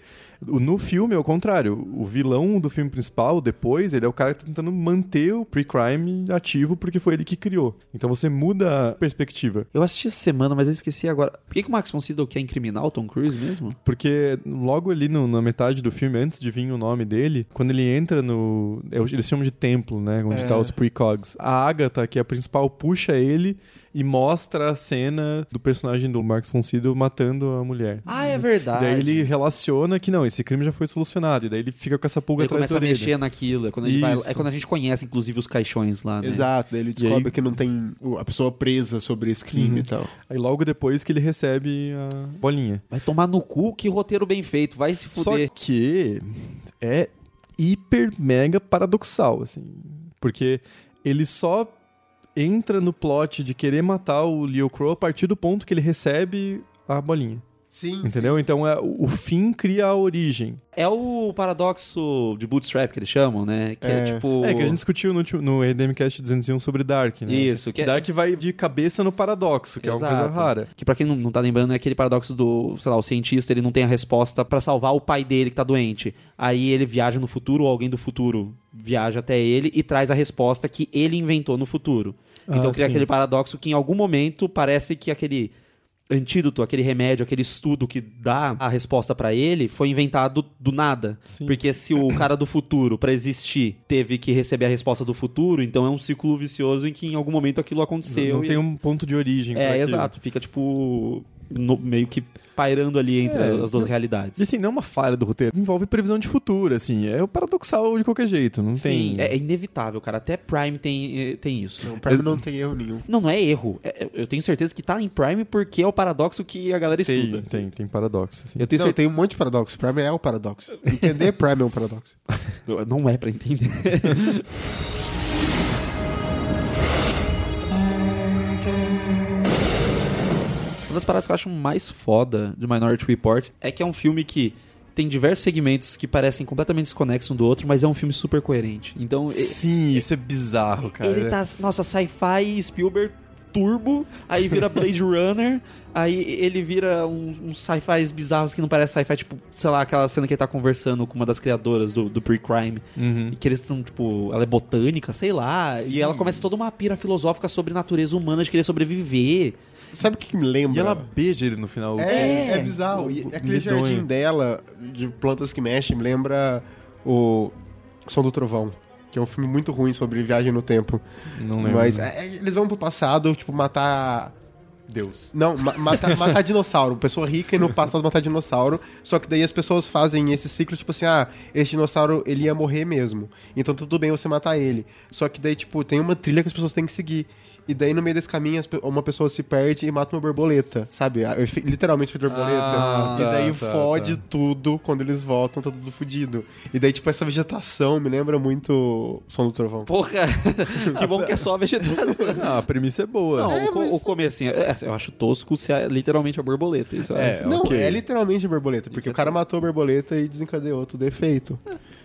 O- No filme é o contrário. O vilão do filme principal, depois, ele é o cara que tá tentando manter o pre-crime ativo porque foi ele que criou. Então você muda a perspectiva. Eu assisti essa semana, mas eu esqueci agora. Por que, que o Max von Sydow quer incriminar o Tom Cruise mesmo? Porque logo ali no- na metade do filme, antes de vir o nome dele, quando ele entra no. é o- Eles chamam de templo, né? Onde É. tá os precogs. A Agatha, que é a principal, puxa ele e mostra a cena do personagem do Max von Sydow matando a mulher. Ah, é verdade. Daí ele relaciona que não, esse crime já foi solucionado. E daí ele fica com essa pulga Ele atrás começa da a orelha. mexer naquilo. É quando, ele vai- é quando a gente conhece, inclusive, os caixões lá, né? Exato, daí ele E descobre aí- que não tem a pessoa presa sobre esse crime Uhum. e tal. Aí logo depois que ele recebe a bolinha. Vai tomar no cu, que roteiro bem feito. Vai se Só fuder. que é hiper mega paradoxal, assim. Porque ele só entra no plot de querer matar o Leo Crow a partir do ponto que ele recebe a bolinha. Sim. Entendeu? Então é, o fim cria a origem. É o paradoxo de bootstrap que eles chamam, né? Que é, É. tipo... É que a gente discutiu no, no EDMcast 201 sobre Dark, né? Isso, que Que é- Dark vai de cabeça no paradoxo, que é uma coisa Exato. rara. Que pra quem não, não tá lembrando, é aquele paradoxo do, sei lá, o cientista, ele não tem a resposta pra salvar o pai dele que tá doente. Aí ele viaja no futuro, ou alguém do futuro viaja até ele e traz a resposta que ele inventou no futuro. Ah, Então cria sim. aquele paradoxo que em algum momento parece que aquele antídoto, aquele remédio, aquele estudo que dá a resposta pra ele, foi inventado do nada. Sim. Porque se o cara do futuro, pra existir, teve que receber a resposta do futuro, então é um ciclo vicioso em que em algum momento aquilo aconteceu. Não e- tem um ponto de origem É, exato. Fica, tipo, no- meio que pairando ali entre É, as duas não- realidades. E assim, não é uma falha do roteiro. Envolve previsão de futuro, assim. É o paradoxal de qualquer jeito. Não Sim, tem. é, é inevitável, cara. Até Prime tem, eh, tem isso. O Prime não tem erro nenhum. Não, não é erro. É- eu tenho certeza que tá em Prime porque é o paradoxo que a galera tem, estuda. tem, tem paradoxo, assim. Eu tenho Não, certeza. tem um monte de paradoxo. Prime é o paradoxo. Entender Prime é um paradoxo. Não é pra entender. das paradas que eu acho mais foda de Minority Report é que é um filme que tem diversos segmentos que parecem completamente desconexos um do outro, mas é um filme super coerente. Então, Sim, isso é bizarro, cara. ele tá, nossa, sci-fi Spielberg turbo, aí vira Blade Runner, aí ele vira uns uns sci-fis bizarros que não parece sci-fi, tipo, sei lá, aquela cena que ele tá conversando com uma das criadoras do, do pre-crime, Uhum. e que eles estão, tipo, ela é botânica, sei lá, e ela começa toda uma pira filosófica sobre natureza humana de querer sobreviver. Sabe o que me lembra? E ela beija ele no final. É, é, É. bizarro. E aquele Medonho. jardim dela, de plantas que mexem, me lembra o Som do Trovão. Que é um filme muito ruim sobre viagem no tempo. Não lembro. Mas é, é, eles vão pro passado, tipo, matar. Deus. Não, ma- matar, matar dinossauro. Pessoa rica e no passado matar dinossauro. Só que daí as pessoas fazem esse ciclo, tipo assim, ah, esse dinossauro ele ia morrer mesmo. Então tudo bem você matar ele. Só que daí, tipo, tem uma trilha que as pessoas têm que seguir. E daí, no meio desse caminho, uma pessoa se perde e mata uma borboleta, sabe? Ah, Literalmente foi borboleta. Ah, e tá, daí tá, fode tá. tudo quando eles voltam, tá tudo fudido. E daí, tipo, essa vegetação me lembra muito Som do Trovão. Porra, que bom que é só a vegetação. Ah, a premissa é boa. Não, É, o, mas- o comecinho, é, eu acho tosco se é literalmente a borboleta. Isso é. É, Não, ok. é literalmente a borboleta, porque Isso é o cara matou a borboleta e desencadeou tudo efeito. É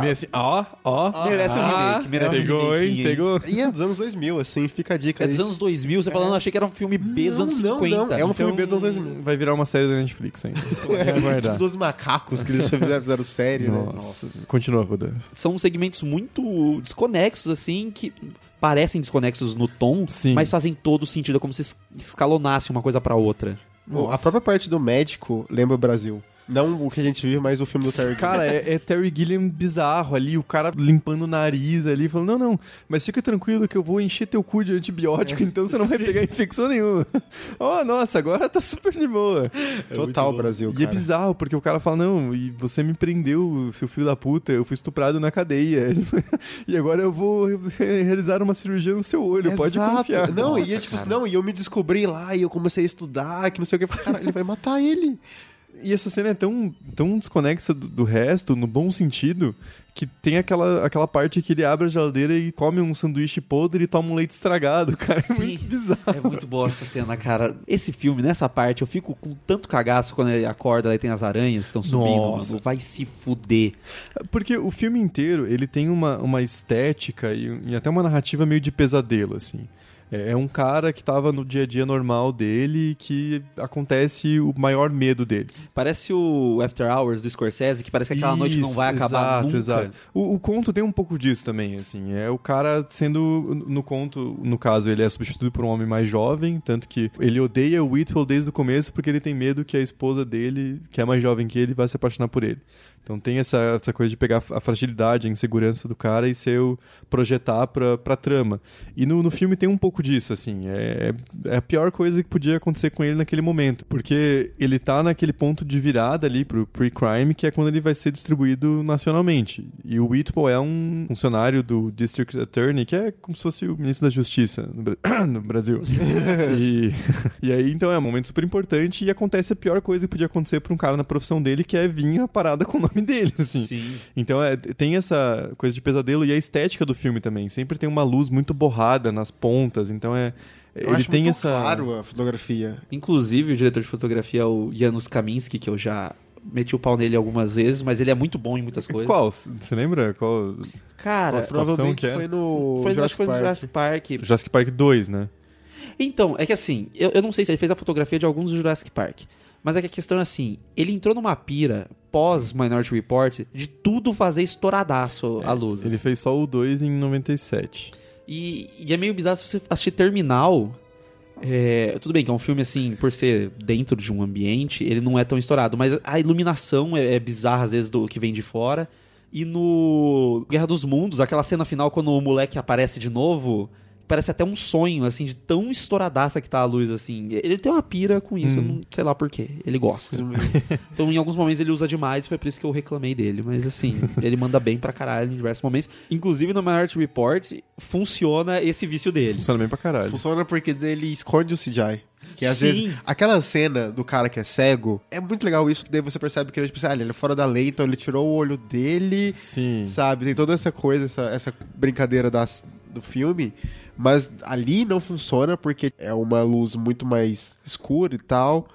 meio assim, ó, ó. Merece um ah, remake, merece um Pegou, remake, hein? hein? Pegou. E é dos anos 2000, assim, fica a dica. É dos aí. anos 2000, você falando, achei que era um filme B dos Não, anos não, 50. não, é um filme B Então, dos anos 2000. Vai virar uma série da Netflix ainda. Vai Tipo aguardar. dos macacos que eles fizeram, fizeram série, né? Nossa. Continua, Ruda. São segmentos muito desconexos, assim, que parecem desconexos no tom, Sim. mas fazem todo sentido, é como se es- escalonasse uma coisa pra outra. Bom, a própria parte do médico lembra o Brasil. Não o que a gente vive, mas o filme do Terry Gilliam. Cara, é, é Terry Gilliam bizarro ali, o cara limpando o nariz ali, falando, não, não, mas fica tranquilo que eu vou encher teu cu de antibiótico, então você não vai pegar infecção nenhuma. oh, nossa, agora tá super de boa. Total Brasil, E cara. é bizarro, porque o cara fala, não, e você me prendeu, seu filho da puta, eu fui estuprado na cadeia. e agora eu vou re- realizar uma cirurgia no seu olho, pode Exato. confiar. Não, Nossa, e é, tipo, cara. não, e eu me descobri lá e eu comecei a estudar, que não sei o que. Cara, ele vai matar ele. E essa cena é tão, tão desconexa do, do resto, no bom sentido, que tem aquela, aquela parte que ele abre a geladeira e come um sanduíche podre e toma um leite estragado, cara. É Sim. muito bizarro. É muito boa essa cena, cara. Esse filme, nessa parte, eu fico com tanto cagaço quando ele acorda, aí tem as aranhas que estão subindo, Nossa. mano. Vai se fuder. Porque o filme inteiro, ele tem uma, uma estética e, e até uma narrativa meio de pesadelo, assim. É é um cara que tava no dia a dia normal dele que acontece o maior medo dele. Parece o After Hours do Scorsese, que parece que aquela noite não Isso, vai acabar exato, nunca. Exato. O, o conto tem um pouco disso também, assim. É o cara sendo, no conto, no caso, ele é substituído por um homem mais jovem, tanto que ele odeia o Whitwell desde o começo porque ele tem medo que a esposa dele, que é mais jovem que ele, vai se apaixonar por ele. Então tem essa, essa coisa de pegar a fragilidade, a insegurança do cara e ser o projetar pra, pra trama. E no, no filme tem um pouco disso, assim. É, é a pior coisa que podia acontecer com ele naquele momento. Porque ele tá naquele ponto de virada ali pro pre-crime, que é quando ele vai ser distribuído nacionalmente. E o Whitwell é um funcionário do District Attorney, que é como se fosse o ministro da Justiça no Brasil. e, e aí, então, é um momento super importante e acontece a pior coisa que podia acontecer pra um cara na profissão dele, que é vir a parada com o nome dele, assim. Sim. Então é, tem essa coisa de pesadelo e a estética do filme também. Sempre tem uma luz muito borrada nas pontas, então é. Eu ele acho tem muito essa. claro a fotografia. Inclusive, o diretor de fotografia é o Janusz Kaminski, que eu já meti o pau nele algumas vezes, mas ele é muito bom em muitas coisas. Qual? Você lembra? Qual? Cara, Qual Provavelmente que é? foi no foi, Jurassic foi no Park. Jurassic Park. Jurassic Park 2, né? Então, é que assim, eu, eu não sei se ele fez a fotografia de alguns do Jurassic Park. Mas é que a questão é assim, ele entrou numa pira pós Minority Report de tudo fazer estouradaço a luz. Ele fez só o 2 em 97. E, e é meio bizarro se você assistir Terminal. É, tudo bem que é um filme assim, por ser dentro de um ambiente, ele não é tão estourado, mas a iluminação é, é bizarra às vezes do que vem de fora. E no Guerra dos Mundos, aquela cena final quando o moleque aparece de novo, parece até um sonho, assim, de tão estouradaça que tá a luz, assim. Ele tem uma pira com isso, eu não sei lá porquê. Ele gosta. então, em alguns momentos ele usa demais, foi por isso que eu reclamei dele. Mas, assim, ele manda bem pra caralho em diversos momentos. Inclusive, no Minority Report, funciona esse vício dele. Funciona bem pra caralho. Funciona porque ele esconde o CGI. Que às Sim. vezes. Aquela cena do cara que é cego é muito legal isso, que daí você percebe que ele, tipo, assim, ah, ele é fora da lei, então ele tirou o olho dele. Sim. Sabe? Tem toda essa coisa, essa, essa brincadeira das, do filme. Mas ali não funciona porque é uma luz muito mais escura e tal.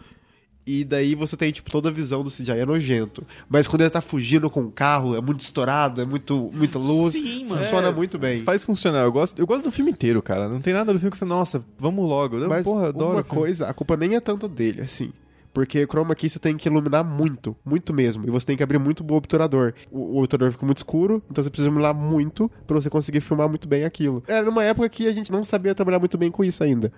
E daí você tem, tipo, toda a visão do CGI é nojento. Mas quando ele tá fugindo com o carro, é muito estourado, é muito, muita luz. Sim, mano. Funciona É, muito bem. Faz funcionar. Eu gosto, eu gosto do filme inteiro, cara. Não tem nada do filme que fala, nossa, vamos logo. Não, Mas porra, adoro. uma coisa, a culpa nem é tanto dele, assim. Porque chroma key você tem que iluminar muito, muito mesmo. E você tem que abrir muito o obturador. O, o obturador fica muito escuro, então você precisa iluminar muito pra você conseguir filmar muito bem aquilo. Era numa época que a gente não sabia trabalhar muito bem com isso ainda.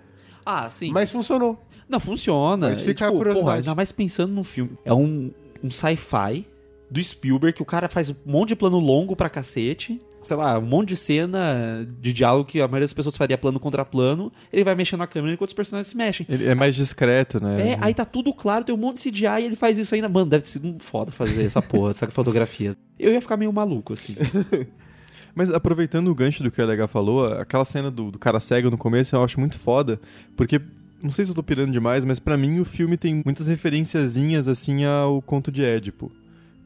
Ah, sim. Mas funcionou. Não, funciona. Mas fica E, a curiosidade. porra, ainda mais pensando no filme. É um, um sci-fi do Spielberg, que o cara faz um monte de plano longo pra cacete. Sei lá, um monte de cena de diálogo que a maioria das pessoas faria plano contra plano. Ele vai mexendo a câmera enquanto os personagens se mexem. Ele é mais discreto, né? É, aí tá tudo claro, tem um monte de CGI e ele faz isso ainda. Mano, deve ter sido foda fazer essa porra, essa fotografia. Eu ia ficar meio maluco, assim. Mas aproveitando o gancho do que a LH falou, aquela cena do, do cara cego no começo eu acho muito foda, porque não sei se eu tô pirando demais, mas pra mim o filme tem muitas referenciazinhas assim ao conto de Édipo.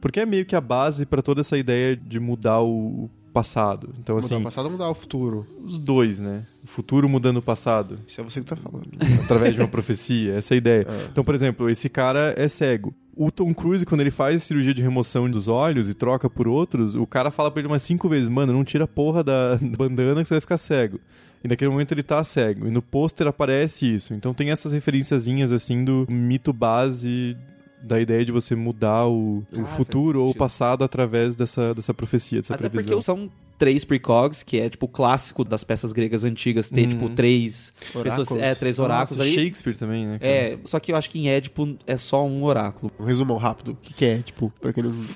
Porque é meio que a base pra toda essa ideia de mudar o o passado. Então Mudar assim, o passado mudar o futuro. os dois, né? O futuro mudando o passado. Isso é você que tá falando. através de uma profecia, essa é a ideia. Então, por exemplo, esse cara é cego. O Tom Cruise, quando ele faz cirurgia de remoção dos olhos e troca por outros, o cara fala pra ele umas cinco vezes, mano, não tira a porra da bandana que você vai ficar cego. E naquele momento ele tá cego. E no pôster aparece isso. Então tem essas referenciazinhas, assim, do mito base da ideia de você mudar o, o Ah, futuro faz ou o passado através dessa, dessa profecia, dessa Até previsão. porque são três precogs, que é tipo o clássico das peças gregas antigas, ter tipo três Oráculos. pessoas, é, três Nossa, oráculos aí. Shakespeare também, né? cara? É, só que eu acho que em Édipo é só um oráculo. Um resumão rápido. O que, que é, tipo, não.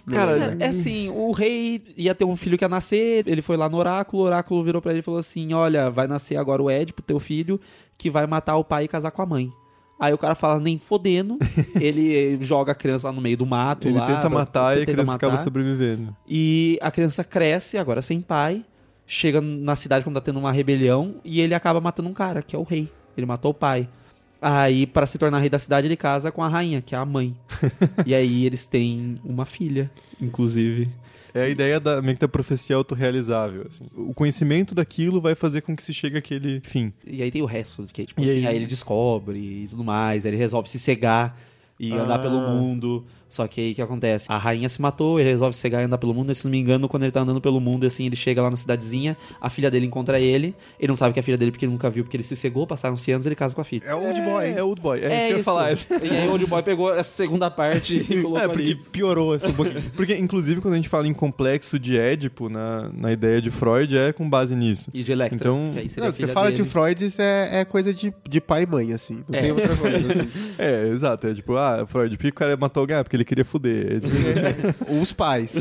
não Cara? É, é assim, o rei ia ter um filho que ia nascer, ele foi lá no oráculo, o oráculo virou pra ele e falou assim: Olha, vai nascer agora o Édipo, teu filho, que vai matar o pai e casar com a mãe. Aí o cara fala, nem fodendo, ele joga a criança lá no meio do mato. Ele lá, tenta matar e a criança acaba matar. sobrevivendo. E a criança cresce, agora sem pai, chega na cidade quando tá tendo uma rebelião e ele acaba matando um cara, que é o rei. Ele matou o pai. Aí, pra se tornar rei da cidade, ele casa com a rainha, que é a mãe. e aí eles têm uma filha, inclusive. É a ideia da, meio que da profecia autorrealizável. Assim. O conhecimento daquilo vai fazer com que se chegue àquele fim. E aí tem o resto, que é, tipo E assim, aí? aí ele descobre e tudo mais, aí ele resolve se cegar e andar pelo Ah. mundo. Só que aí o que acontece? A rainha se matou, ele resolve cegar e andar pelo mundo. E se não me engano, quando ele tá andando pelo mundo, assim, ele chega lá na cidadezinha, a filha dele encontra ele. Ele não sabe que é a filha dele porque ele nunca viu, porque ele se cegou, passaram-se anos ele casa com a filha. É o Old Boy. É, é Old Boy. É, isso que eu ia falar. E aí o Old Boy pegou essa segunda parte e colocou É, porque ali. piorou assim, um pouquinho. Porque, inclusive, quando a gente fala em complexo de Édipo, na, na ideia de Freud, é com base nisso. E de Electra, Então- que aí seria Não, a que você fala dele. de Freud isso é, é coisa de, de pai e mãe, assim. Não É. tem outra coisa, assim. É, exato. É tipo, ah, Freud, por que o cara matou alguém? Ah, porque ele queria fuder. É. Os pais.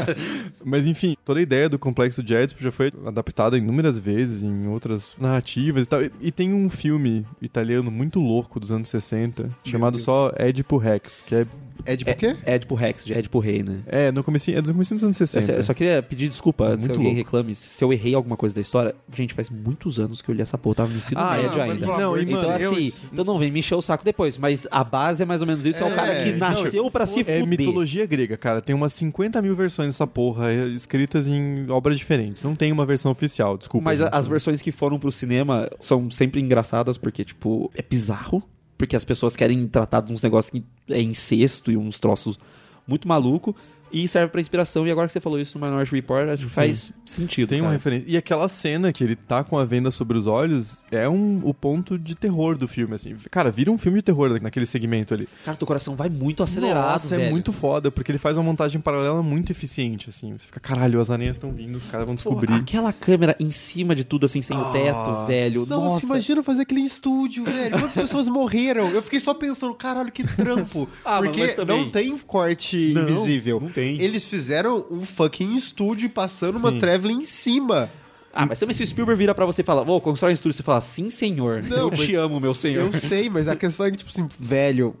Mas enfim, toda a ideia do complexo de Édipo já foi adaptada inúmeras vezes em outras narrativas e tal. E, e tem um filme italiano muito louco dos anos 60, chamado Deus. só Édipo Rex, que é. É tipo o quê? É Édipo Rex, de Édipo Rei, né? É, no comecinho, é do comecinho dos anos Eu 60. só- Eu só queria pedir desculpa Muito alguém louco. reclame. Se eu errei alguma coisa da história, gente, faz muitos anos que eu li essa porra. eu Tava no ensino Ah, médio não, ainda. Não, de Então, mano, assim, então não vem me encher o saco depois. Mas a base é mais ou menos isso. É, o É, cara que não, nasceu pra se É fuder. mitologia grega, cara. Tem umas 50 mil versões dessa porra, é, escritas em obras diferentes. Não tem uma versão oficial, desculpa. Mas gente. as versões que foram pro cinema são sempre engraçadas porque, tipo, é bizarro. Porque as pessoas querem tratar de uns negócios que é incesto e uns troços muito maluco. E serve pra inspiração. E agora que você falou isso no Minority Report, acho que faz sentido. Tem uma cara. referência. E aquela cena que ele tá com a venda sobre os olhos é um, o ponto de terror do filme, assim. Cara, vira um filme de terror naquele segmento ali. Cara, teu coração vai muito acelerado, Nossa, é velho. muito foda, porque ele faz uma montagem paralela muito eficiente, assim. Você fica, caralho, as aranhas estão vindo, os caras vão Pô, descobrir. aquela câmera em cima de tudo, assim, sem o teto, velho. Nossa, Nossa, imagina fazer aquele estúdio, velho. Quantas pessoas morreram? Eu fiquei só pensando, caralho, que trampo. Ah, mas- Porque mas também- não tem corte Não, invisível. não tem. Eles fizeram um fucking estúdio passando uma Sim. traveling em cima. Ah, mas também se o Spielberg vira pra você e fala, ô, constrói um estúdio, você fala, sim, senhor. Não, eu te amo, meu senhor. Eu sei, mas a questão é que, tipo assim, velho,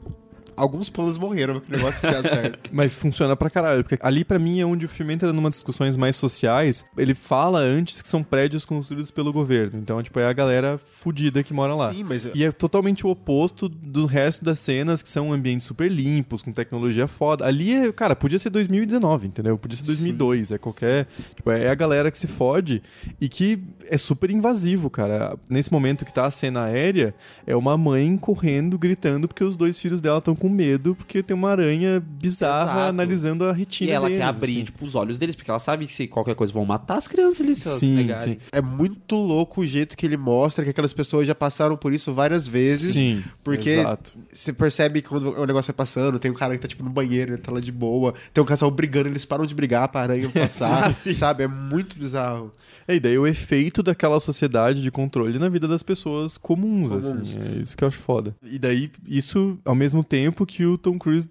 alguns planos morreram pra que o negócio ficar certo. Mas funciona pra caralho, porque ali pra mim é onde o filme entra numa discussões mais sociais. Ele fala antes que são prédios construídos pelo governo. Então, tipo, é a galera fudida que mora lá. Sim, mas- E é totalmente o oposto do resto das cenas, que são ambientes super limpos, com tecnologia foda. Ali é, cara, podia ser 2019, entendeu? Podia ser 2002, é qualquer, tipo, é a galera que se fode e que é super invasivo, cara. Nesse momento que tá a cena aérea, é uma mãe correndo, gritando porque os dois filhos dela estão com medo porque tem uma aranha bizarra Exato. analisando a retina E ela deles, quer abrir, assim. tipo, os olhos deles, porque ela sabe que se qualquer coisa vão matar as crianças ali, se elas Sim, pegarem. sim. É muito louco o jeito que ele mostra que aquelas pessoas já passaram por isso várias vezes. Sim, Porque exato. você percebe que quando o negócio vai passando, tem um cara que tá tipo no banheiro, ele tá lá de boa, tem um casal brigando, eles param de brigar pra aranha passar, sabe? É muito bizarro. É, e daí o efeito daquela sociedade de controle na vida das pessoas comuns, Comuns. assim. É isso que eu acho foda. E daí, isso ao mesmo tempo que o Tom Cruise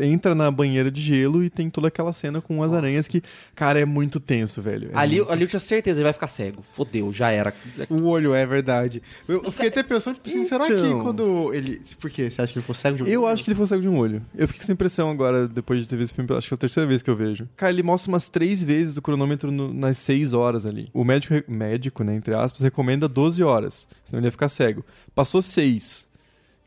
entra na banheira de gelo e tem toda aquela cena com as aranhas que, cara, é muito tenso, velho. É Ali, muito- ali eu tinha certeza, ele vai ficar cego. Fodeu, já era. Um olho, é verdade. Eu, eu fiquei até pensando, tipo assim, será que Então. quando ele. Por quê? Você acha que ele consegue de um Eu olho? acho que ele foi cego de um olho. Eu fiquei com essa impressão agora, depois de ter visto o filme, acho que é a terceira vez que eu vejo. Cara, ele mostra umas três vezes o cronômetro no- nas seis horas ali. O médico, médico, né, entre aspas, recomenda 12 horas, senão ele ia ficar cego. Passou seis.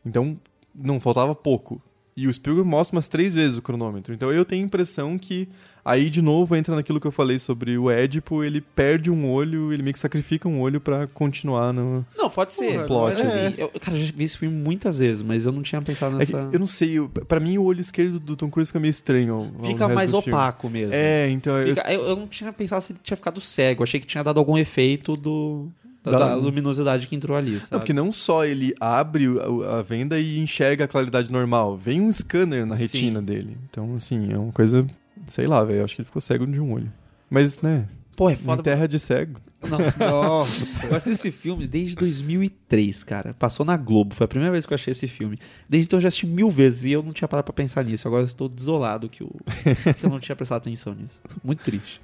Então, não, faltava pouco. E o Spielberg mostra umas três vezes o cronômetro. Então eu tenho a impressão que aí de novo entra naquilo que eu falei sobre o Édipo, ele perde um olho, ele meio que sacrifica um olho pra continuar no. Não, pode ser. Porra, Plot, é. assim. Eu, cara, eu já vi esse filme muitas vezes, mas eu não tinha pensado É que nessa. eu não sei, pra mim o olho esquerdo do Tom Cruise fica meio estranho. Fica mais opaco mesmo. É, então eu, Fica- eu, eu não tinha pensado se ele tinha ficado cego. Achei que tinha dado algum efeito do. Da, Da- da luminosidade que entrou ali, sabe? Não, porque não só ele abre a venda e enxerga a claridade normal, vem um scanner na Sim. retina dele. Então, assim, é uma coisa, sei lá, velho, eu acho que ele ficou cego de um olho. Mas, né, Pô, é em foda. terra de cego. Não, Nossa. eu assisti esse filme desde 2003, cara. Passou na Globo, foi a primeira vez que eu achei esse filme. Desde então eu já assisti mil vezes e eu não tinha parado pra pensar nisso. Agora eu estou desolado que, o... que eu não tinha prestado atenção nisso. Muito triste.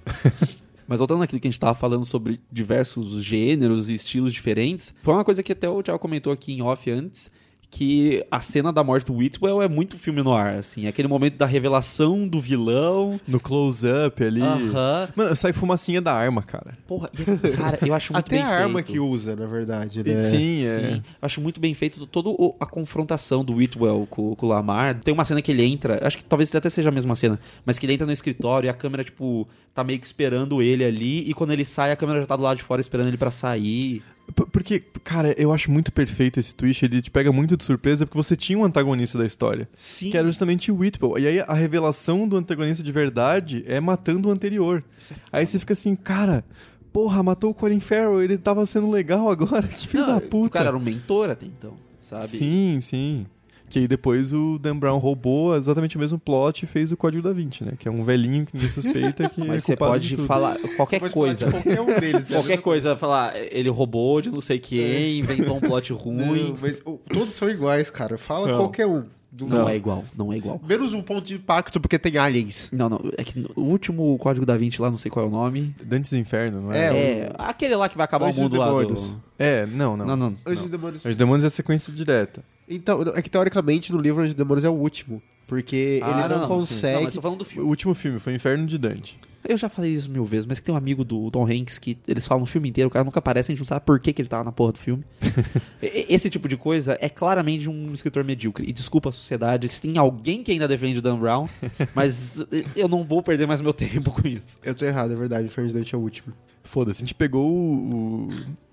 Mas voltando naquilo que a gente tava falando sobre diversos gêneros e estilos diferentes, foi uma coisa que até o Thiago comentou aqui em off antes, que a cena da morte do Whitwell é muito filme no ar, assim. Aquele momento da revelação do vilão. No close-up ali. Aham. Mano, sai fumacinha da arma, cara. Porra, e, cara, eu acho muito Até bem a arma feito. que usa, na verdade, né? sim, é. Sim, eu acho muito bem feito toda a confrontação do Whitwell com, com o Lamar. Tem uma cena que ele entra, acho que talvez até seja a mesma cena, mas que ele entra no escritório e a câmera, tipo, tá meio que esperando ele ali, e quando ele sai, a câmera já tá do lado de fora esperando ele pra sair. Porque, cara, eu acho muito perfeito esse twist, ele te pega muito de surpresa, porque você tinha um antagonista da história. Sim. Que era justamente o Whitwell. E aí a revelação do antagonista de verdade é matando o anterior. Aí você fica assim, cara, porra, matou o Colin Farrell, ele tava sendo legal agora, que filho Não, da puta. O cara era um mentor até então, sabe? Sim, sim. Que aí depois o Dan Brown roubou exatamente o mesmo plot e fez o Código da Vinci, né? Que é um velhinho que ninguém suspeita que é Mas você culpado de pode tudo. falar qualquer Você pode coisa. falar de qualquer um deles. né? Qualquer coisa, falar, ele roubou de não sei quem, inventou um plot ruim. Não, mas todos são iguais, cara. Fala São. qualquer um. Do- Não, é igual, não é igual. Menos um ponto de impacto porque tem aliens. Não, não, é que o último Código da Vinci lá, não sei qual é o nome. Dantes Inferno, não É, é? É, aquele lá que vai acabar Anjos o mundo lá Demônios. do... É, não, não. Não, não. Anjos e Demônios. Os Demônios é a sequência direta. Então, é que teoricamente no livro Anjos e Demônios é o último. Porque Ah, ele não, não, consegue. Não, mas tô falando do O filme. último filme foi Inferno de Dante. Eu já falei isso mil vezes, mas que tem um amigo do Tom Hanks que eles falam o filme inteiro, o cara nunca aparece, a gente não sabe por que, que ele tava na porra do filme. Esse tipo de coisa é claramente de um escritor medíocre. E desculpa a sociedade, se tem alguém que ainda defende o Dan Brown, mas eu não vou perder mais meu tempo com isso. Eu tô errado, é verdade. O Inferno de Dante é o último. Foda-se, a gente pegou o,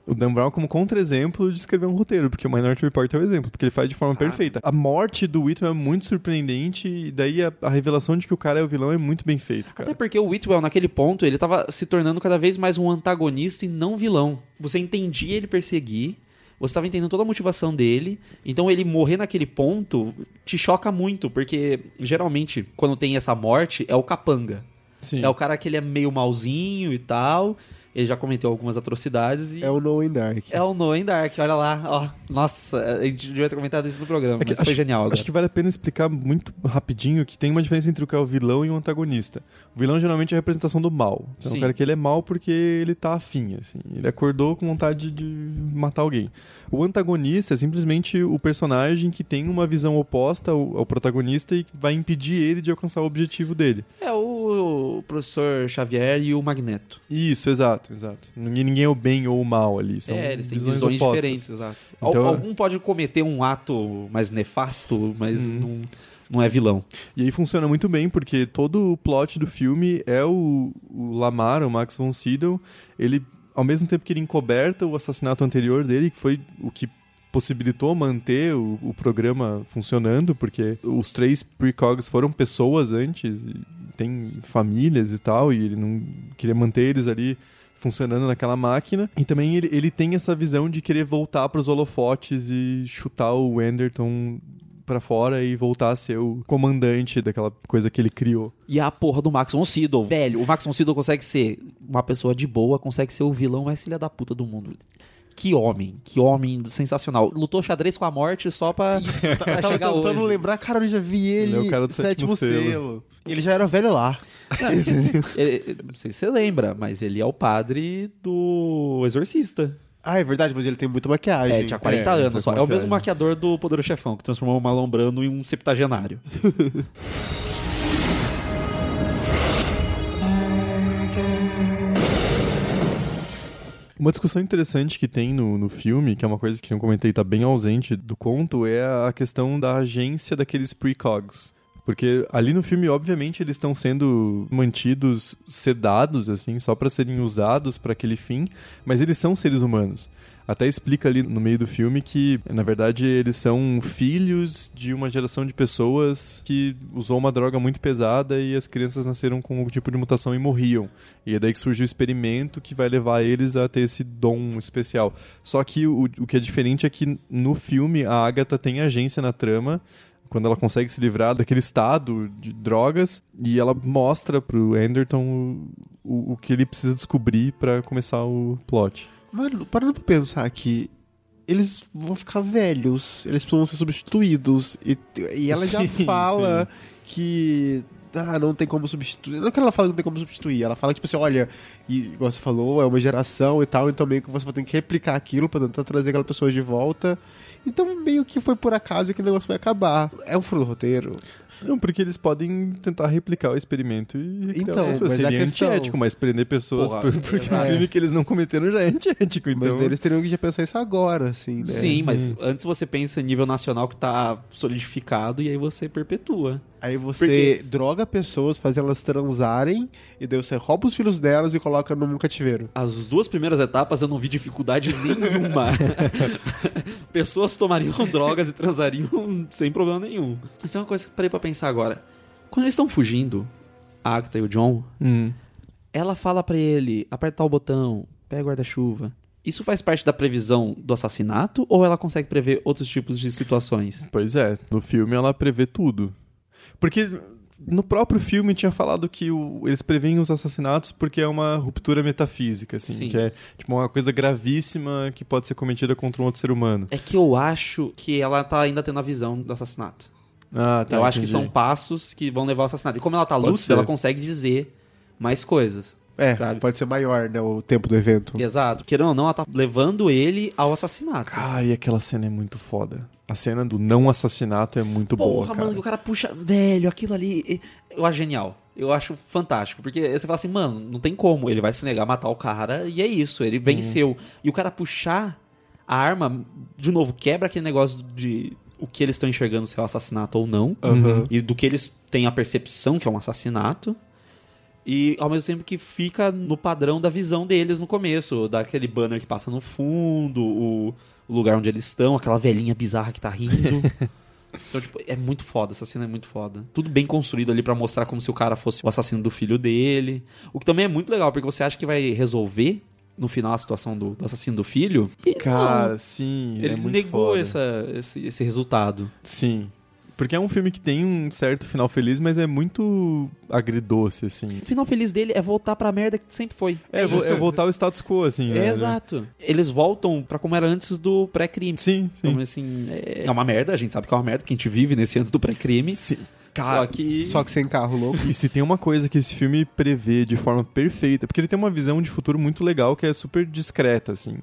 o- Dan Brown como contra-exemplo de escrever um roteiro, porque o Minority Report é o exemplo, porque ele faz de forma perfeita. A morte do Whitwell é muito surpreendente, e daí a, a revelação de que o cara é o vilão é muito bem feito, cara. Até porque o Whitwell, naquele ponto, ele tava se tornando cada vez mais um antagonista e não vilão. Você entendia ele perseguir, você tava entendendo toda a motivação dele, então ele morrer naquele ponto te choca muito, porque geralmente, quando tem essa morte, é o capanga. Sim. É o cara que ele é meio malzinho e tal, ele já cometeu algumas atrocidades e... É o No in Dark. É o Noah Dark, olha lá, ó. Nossa, a gente devia ter comentado isso no programa, É que mas acho, foi genial agora. Acho que vale a pena explicar muito rapidinho que tem uma diferença entre o que é o vilão e o antagonista. O vilão geralmente é a representação do mal. Então, Sim. o cara que ele é mal porque ele tá afim, assim. Ele acordou com vontade de matar alguém. O antagonista é simplesmente o personagem que tem uma visão oposta ao, ao protagonista e vai impedir ele de alcançar o objetivo dele. É o professor Xavier e o Magneto. Isso, exato, exato. Ninguém, ninguém é o bem ou o mal ali. São é, eles têm visões, opostas. diferentes, exato. Então- Algum pode cometer um ato mais nefasto, mas Uhum. não, não é vilão. E aí funciona muito bem, porque todo o plot do filme é o, o Lamar, o Max von Sydow, ele, ao mesmo tempo que ele encoberta o assassinato anterior dele, que foi o que possibilitou manter o, o programa funcionando, porque os três precogs foram pessoas antes, e tem famílias e tal, e ele não queria manter eles ali funcionando naquela máquina. E também ele, ele tem essa visão de querer voltar para os holofotes e chutar o Enderton pra fora e voltar a ser o comandante daquela coisa que ele criou. E a porra do Max von Sydow. Velho, o Max von Sydow consegue ser uma pessoa de boa, consegue ser o vilão mais filha da puta do mundo. Que homem, que homem sensacional. Lutou xadrez com a morte só pra, pra Eu tava chegar tentando hoje. lembrar, cara, eu já vi ele, Ele é o cara do sétimo selo. Ele já era velho lá. Ele- não sei se você lembra, mas ele é o padre do Exorcista. Ah, é verdade, mas ele tem muita maquiagem. É, tinha 40 É, anos só. É o mesmo maquiador do Poderoso Chefão, que transformou o Marlon Brando em um septagenário. Uma discussão interessante que tem no, no filme, que é uma coisa que eu comentei, tá bem ausente do conto, é a questão da agência daqueles precogs. Porque ali no filme, obviamente, eles estão sendo mantidos sedados, assim, só pra serem usados pra aquele fim, mas eles são seres humanos. Até explica ali no meio do filme que, na verdade, eles são filhos de uma geração de pessoas que usou uma droga muito pesada e as crianças nasceram com algum tipo de mutação e morriam. E é daí que surge o experimento que vai levar eles a ter esse dom especial. Só que o, o que é diferente é que no filme a Agatha tem agência na trama quando ela consegue se livrar daquele estado de drogas e ela mostra pro Anderton o, o, o que ele precisa descobrir pra começar o plot. Mano, parando pra pensar aqui, eles vão ficar velhos, eles precisam ser substituídos. E, e ela já Sim, fala que. Ah, não tem como substituir. Não que ela fala que não tem como substituir. Ela fala, tipo assim, olha, e, igual você falou, é uma geração e tal, então meio que você vai ter que replicar aquilo pra tentar trazer aquela pessoa de volta. Então meio que foi por acaso que o negócio vai acabar. É um furo do roteiro. Não, porque eles podem tentar replicar o experimento e Então, mas Seria questão- antiético, mas prender pessoas Porra, por, porque o crime que eles não cometeram já é antiético. Mas Então, eles teriam que já pensar isso agora, assim, né? Sim, mas antes você pensa em nível nacional que tá solidificado e aí você perpetua. Aí você droga pessoas, faz elas transarem, e daí você rouba os filhos delas e coloca num cativeiro. As duas primeiras etapas eu não vi dificuldade nenhuma. Pessoas tomariam drogas e transariam sem problema nenhum. Mas tem uma coisa que eu parei pra pensar agora. Quando eles estão fugindo, a Agatha e o John, Hum. ela fala pra ele apertar o botão, pega o guarda-chuva. Isso faz parte da previsão do assassinato ou ela consegue prever outros tipos de situações? Pois é, no filme ela prevê tudo. Porque no próprio filme tinha falado que o- eles preveem os assassinatos porque é uma ruptura metafísica, assim, Sim. que é tipo uma coisa gravíssima que pode ser cometida contra um outro ser humano. É que eu acho que ela tá ainda tendo a visão do assassinato. Ah, tá. eu acho que são passos que vão levar ao assassinato. E como ela tá Pode lúcida, ser. ela consegue dizer mais coisas. É, Sabe? pode ser maior, né, o tempo do evento. Exato. Querendo ou não, ela tá levando ele ao assassinato. Cara, e aquela cena é muito foda. A cena do não assassinato é muito boa, Porra, cara. mano, que o cara puxa. Velho, aquilo ali. Eu acho genial. Eu acho fantástico. Porque você fala assim, mano, não tem como. Ele vai se negar a matar o cara e é isso. Ele venceu. E o cara puxar a arma, de novo, quebra aquele negócio de o que eles estão enxergando se é um assassinato ou não. Uhum. E do que eles têm a percepção que é um assassinato. E ao mesmo tempo que fica no padrão da visão deles no começo, daquele banner que passa no fundo, o o lugar onde eles estão, aquela velhinha bizarra que tá rindo. Então, tipo, é muito foda, essa cena é muito foda. Tudo bem construído ali pra mostrar como se o cara fosse o assassino do filho dele. O que também é muito legal, porque você acha que vai resolver no final a situação do, do assassino do filho. E Cara, não. sim. ele é muito negou foda. essa, esse, esse resultado. Sim. Porque é um filme que tem um certo final feliz, mas é muito agridoce, assim. O final feliz dele é voltar pra merda que sempre foi. É, vo- é voltar ao status quo, assim, né? É, exato. Eles voltam pra como era antes do pré-crime. Sim, sim. Então, assim, é é uma merda, a gente sabe que é uma merda, que a gente vive nesse antes do pré-crime. Sim. Só que. Só que sem carro louco. E se tem uma coisa que esse filme prevê de forma perfeita, porque ele tem uma visão de futuro muito legal que é super discreta, assim.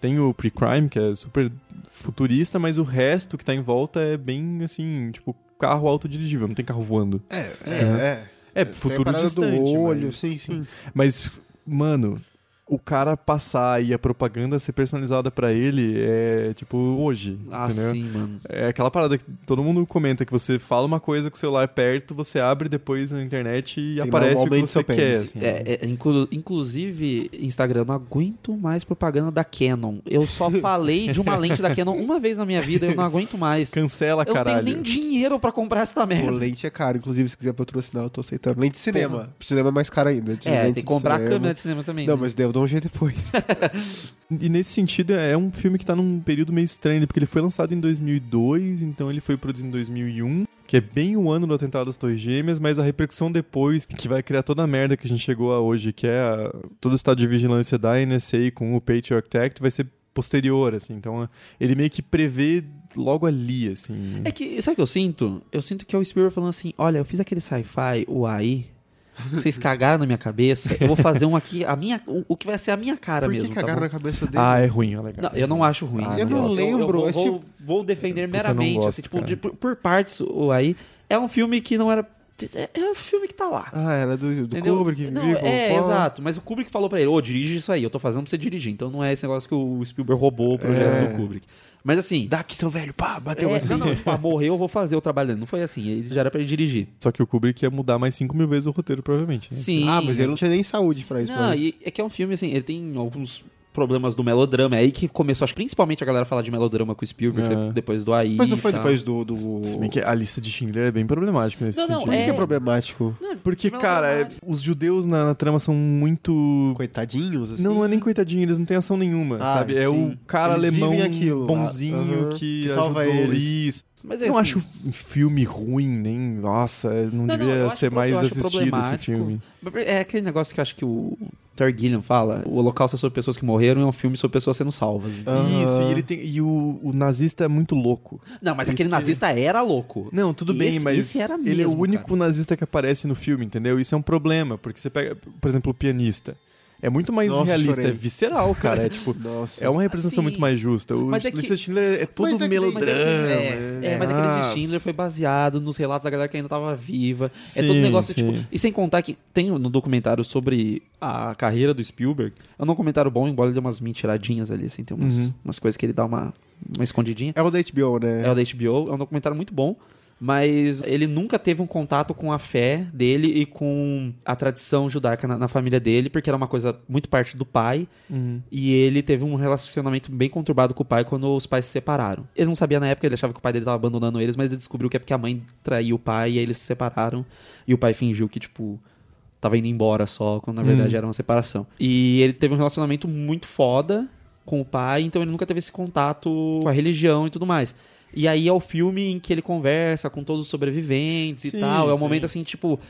Tem o pre-crime, que é super futurista, mas o resto que tá em volta é bem, assim, tipo, carro autodirigível, não tem carro voando. É, é, é. É, Tem a futuro distante. do olho, mas... sim, sim. Mas, mano, o cara passar e a propaganda ser personalizada pra ele é, tipo, hoje, Ah, entendeu? sim, mano. É aquela parada que todo mundo comenta que você fala uma coisa com o celular perto, você abre depois na internet e o aparece o que você quer. pênis. assim. É, é, inclu- inclusive, Instagram, eu não aguento mais propaganda da Canon. Eu só falei de uma lente da Canon uma vez na minha vida, eu não aguento mais. Cancela, Eu não caralho. tenho nem dinheiro pra comprar essa Pô, merda. lente é caro, inclusive, se quiser patrocinar, eu tô aceitando. Lente de cinema. Cinema é mais caro ainda. É, tem que comprar a cinema. câmera de cinema também. Não, né? mas eu dou um jeito depois. E nesse sentido, é um filme que tá num período meio estranho, porque ele foi lançado em 2002, então ele foi produzido em 2001, que é bem o ano do atentado das Torres Gêmeas, mas a repercussão depois, que vai criar toda a merda que a gente chegou a hoje, que é a- todo o estado de vigilância da NSA com o Patriot Act, vai ser posterior, assim. Então, ele meio que prevê logo ali, assim. É que, sabe o que eu sinto? Eu sinto que é o Spielberg falando assim: olha, eu fiz aquele sci-fi, o AI. Vocês cagaram na minha cabeça. Eu vou fazer um aqui, a minha, o, o que vai ser a minha cara Por que mesmo. tá cagaram bom? na cabeça dele? Ah, é ruim, é legal. Não, eu não acho ruim. Ah, eu não lembro, Eu, esse- vou, vou defender não meramente. gosto, assim, tipo, cara. de- por, por partes, o aí. É um filme que não era. É, é um filme que tá lá. Ah, era do, do Entendeu? Kubrick, não, É, pô. exato. Mas o Kubrick falou pra ele: ô, dirige isso aí, eu tô fazendo pra você dirigir. Então não é esse negócio que o Spielberg roubou o projeto É. do Kubrick. Mas assim. Dá aqui, seu velho, pá, bateu é, assim. Não, não, tipo, ah, morreu, eu vou fazer o trabalho dele. Não foi assim, ele já era pra ele dirigir. Só que o Kubrick ia mudar mais 5 mil vezes o roteiro, provavelmente. né? Sim. Ah, mas ele não tinha nem saúde pra isso. Não, mas- e é que é um filme, assim, ele tem alguns problemas do melodrama. É aí que começou, acho que principalmente a galera falar de melodrama com o Spielberg, É. foi depois do AI. Mas não foi tal. depois do... do... Se bem que a lista de Schindler é bem problemática nesse Não, não, sentido. Por que é- é problemático? Não, Porque, cara, é- os judeus na, na trama são muito. Coitadinhos, assim? Não, não é nem coitadinho, eles não têm ação nenhuma, Ah, sabe? É sim. o cara Eles alemão aquilo bonzinho que, Que salva ajudou eles. isso. Mas é não assim, acho um filme ruim, nem. Nossa, não, Não, não, devia acho ser mais assistido esse filme. É aquele negócio que eu acho que o Terry Gilliam fala: o Holocausto é sobre pessoas que morreram e é um filme sobre pessoas sendo salvas. Isso, e ele tem. E o, o nazista é muito louco. Não, mas Isso aquele que- nazista era louco. Não, tudo bem, Esse- mas esse era ele é o mesmo, único nazista que aparece no filme, entendeu? Isso é um problema, porque você pega, por exemplo, o pianista. É muito mais Nossa, realista, chorei. é visceral, cara. É tipo. Nossa. É uma representação Assim, muito mais justa. O mas é que- de Schindler é todo Mas é que- melodrama. mas é que- É, mas aquele de Nossa. Schindler foi baseado nos relatos da galera que ainda tava viva. é Sim, todo negócio, sim. tipo. E sem contar que tem no documentário sobre a carreira do Spielberg. É um documentário bom, embora ele dê umas mentiradinhas ali, assim, tem umas, Uhum. umas coisas que ele dá uma, uma escondidinha. É o da HBO, né? É o da HBO, é um documentário muito bom. Mas ele nunca teve um contato com a fé dele e com a tradição judaica na, na família dele, porque era uma coisa muito parte do pai. Uhum. E ele teve um relacionamento bem conturbado com o pai quando os pais se separaram. Ele não sabia na época, ele achava que o pai dele estava abandonando eles, mas ele descobriu que é porque a mãe traiu o pai e aí eles se separaram. E o pai fingiu que, tipo, tava indo embora só, quando na verdade era uma separação. E ele teve um relacionamento muito foda com o pai, então ele nunca teve esse contato com a religião e tudo mais. E aí é o filme em que ele conversa com todos os sobreviventes Sim, e tal. É um sim. momento assim, tipo,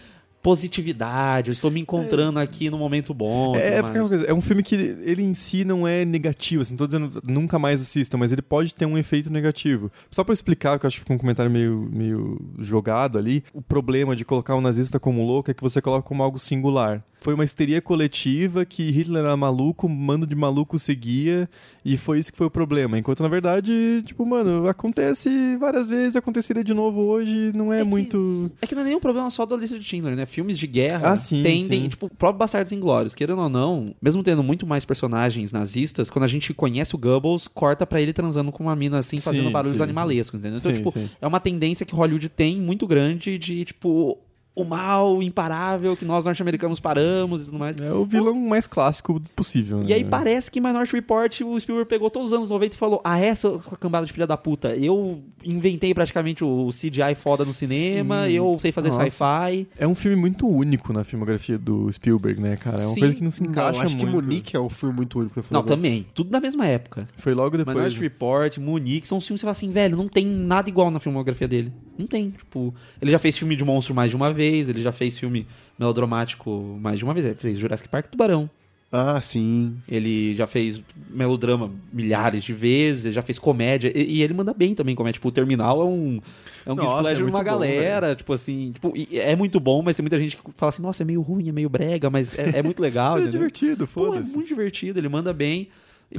positividade, eu estou me encontrando aqui no momento bom. É, é, é, uma mais. coisa, é um filme que ele em si não é negativo, assim, não tô dizendo nunca mais assistam, mas ele pode ter um efeito negativo. Só pra explicar, que eu acho que ficou um comentário meio, meio jogado ali, o problema de colocar o nazista como louco é que você coloca como algo singular. Foi uma histeria coletiva que Hitler era maluco, um mando de maluco seguia, e foi isso que foi o problema. Enquanto, na verdade, tipo, mano, acontece várias vezes, aconteceria de novo hoje, não é, É que- muito... É que não é nenhum problema só da lista de Schindler, né? Filmes de guerra Ah, sim, tendem, sim. tipo, o próprio Bastardos Inglórios, querendo ou não, mesmo tendo muito mais personagens nazistas, quando a gente conhece o Goebbels, corta pra ele transando com uma mina assim, fazendo Sim, barulhos animalescos, entendeu? Então, tipo, é uma tendência que Hollywood tem muito grande de, tipo, o mal imparável que nós norte-americanos paramos e tudo mais. É o vilão mais clássico possível, E aí né? parece que em Minority Report o Spielberg pegou todos os anos 90 e falou: Ah, essa cambada de filha da puta. Eu inventei praticamente o CGI foda no cinema, Sim. eu sei fazer sci-fi. É um filme muito único na filmografia do Spielberg, né, cara? É uma Sim. coisa que não se encaixa Não, acho que muito. Munique é o filme muito único. que Não, também. Tudo na mesma época. Foi logo depois. Minority né? Report, Munique, são os filmes que você fala assim, velho, não tem nada igual na filmografia dele. Não tem. Tipo, ele já fez filme de monstro mais de uma vez, ele já fez filme melodramático mais de uma vez. Ele fez Jurassic Park Tubarão. Ah, sim. Ele já fez melodrama milhares de vezes, já fez comédia, e, e ele manda bem também comédia. Tipo, o Terminal é um, é um Nossa, pleasure é de uma bom, galera, tipo assim, tipo, é muito bom, mas tem muita gente que fala assim, nossa, é meio ruim, é meio brega, mas é, é muito legal, É entendeu? divertido, é foda-se. muito divertido, ele manda bem.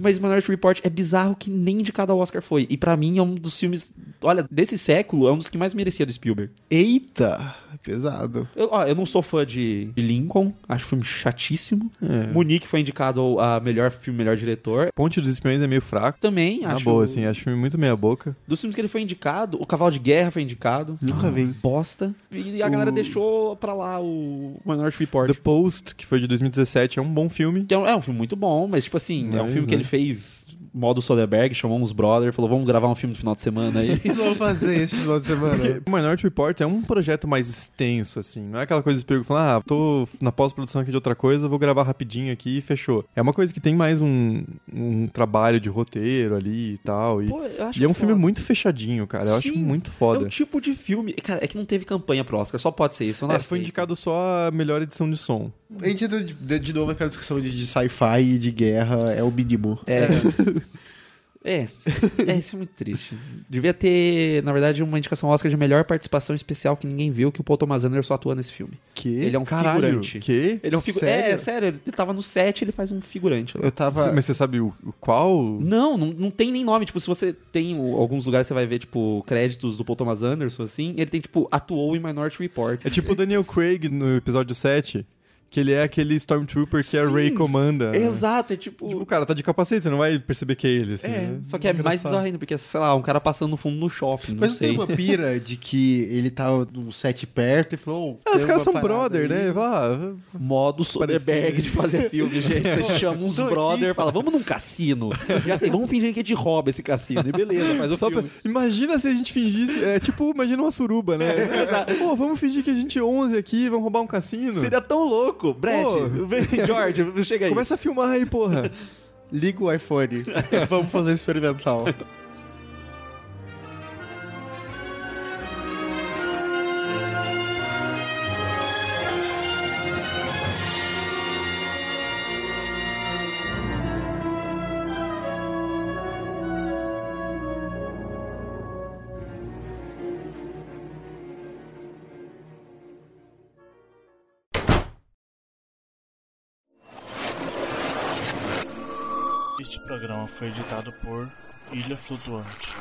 Mas Minority Report é bizarro que nem indicado ao Oscar foi. E pra mim é um dos filmes, olha, desse século, é um dos que mais merecia do Spielberg. Eita! Pesado. Eu, ó, eu não sou fã de de Lincoln, acho o filme chatíssimo. É. Munique foi indicado ao- a melhor filme, melhor diretor. Ponte dos Espiões é meio fraco. Também, Na acho. boa, assim, acho o filme muito meia boca. Dos filmes que ele foi indicado, o Cavalo de Guerra foi indicado. Nunca vi. Bosta. E a galera deixou pra lá o Minority Report. The Post, que foi de 2017, é um bom filme. É um, é um filme muito bom, mas, tipo assim, é um Mas, filme que? Ele fez modo Soderbergh, chamou uns brother, falou, vamos gravar um filme no final de semana aí. Vamos fazer esse final de semana. Porque o Minority Report é um projeto mais extenso, assim. Não é aquela coisa de Spielberg falando, ah, tô na pós-produção aqui de outra coisa, vou gravar rapidinho aqui e fechou. É uma coisa que tem mais um, um trabalho de roteiro ali e tal. E, Pô, eu acho e é um foda. filme muito fechadinho, cara. Eu acho Sim, muito É foda. o tipo de filme. Cara, é que não teve campanha pro Oscar, só pode ser isso. Eu não É, foi indicado só a melhor edição de som. A gente entra de, de- novo naquela discussão de, de sci-fi e de guerra, é o mínimo. É. É, é, isso é muito triste. Devia ter, na verdade, uma indicação Oscar de melhor participação especial que ninguém viu, que o Paul Thomas Anderson só atua nesse filme. Que? Ele é um Caralho, figurante. Que? Ele é um figu... Sério? É, sério, ele tava no set, ele faz um figurante. lá. Eu tava. Mas você sabe o, o qual? Não, não, não tem nem nome. Tipo, se você tem o- alguns lugares, você vai ver, tipo, créditos do Paul Thomas Anderson, assim. Ele tem, tipo, atuou em Minority Report. É tipo o Daniel Craig no episódio 7, que ele é aquele Stormtrooper que a Sim, Rey comanda. né? Exato, é tipo... Tipo, o cara tá de capacete, você não vai perceber que é ele, assim. é, né? só que é mais Engraçado. bizarro ainda, porque, sei lá, um cara passando no fundo no shopping, não Mas não sei. tem uma pira de que ele tava num set perto e falou. "Oh, Ah, os caras são brother, aí." né? Ah, Modo Soderbergh de fazer filme, gente. Você chama uns aqui. brother e fala, vamos num cassino. Já sei, vamos fingir que a gente rouba esse cassino. E beleza, faz o só pra... filme. Imagina se a gente fingisse. É tipo, imagina uma suruba, né? Pô, vamos fingir que a gente é 11 aqui, vamos roubar um cassino. Seria tão louco. Brett, Pô. vem, George, chega aí. Começa a filmar aí, porra. Liga o iPhone. Vamos fazer experimental. Foi editado por Ilha Flutuante.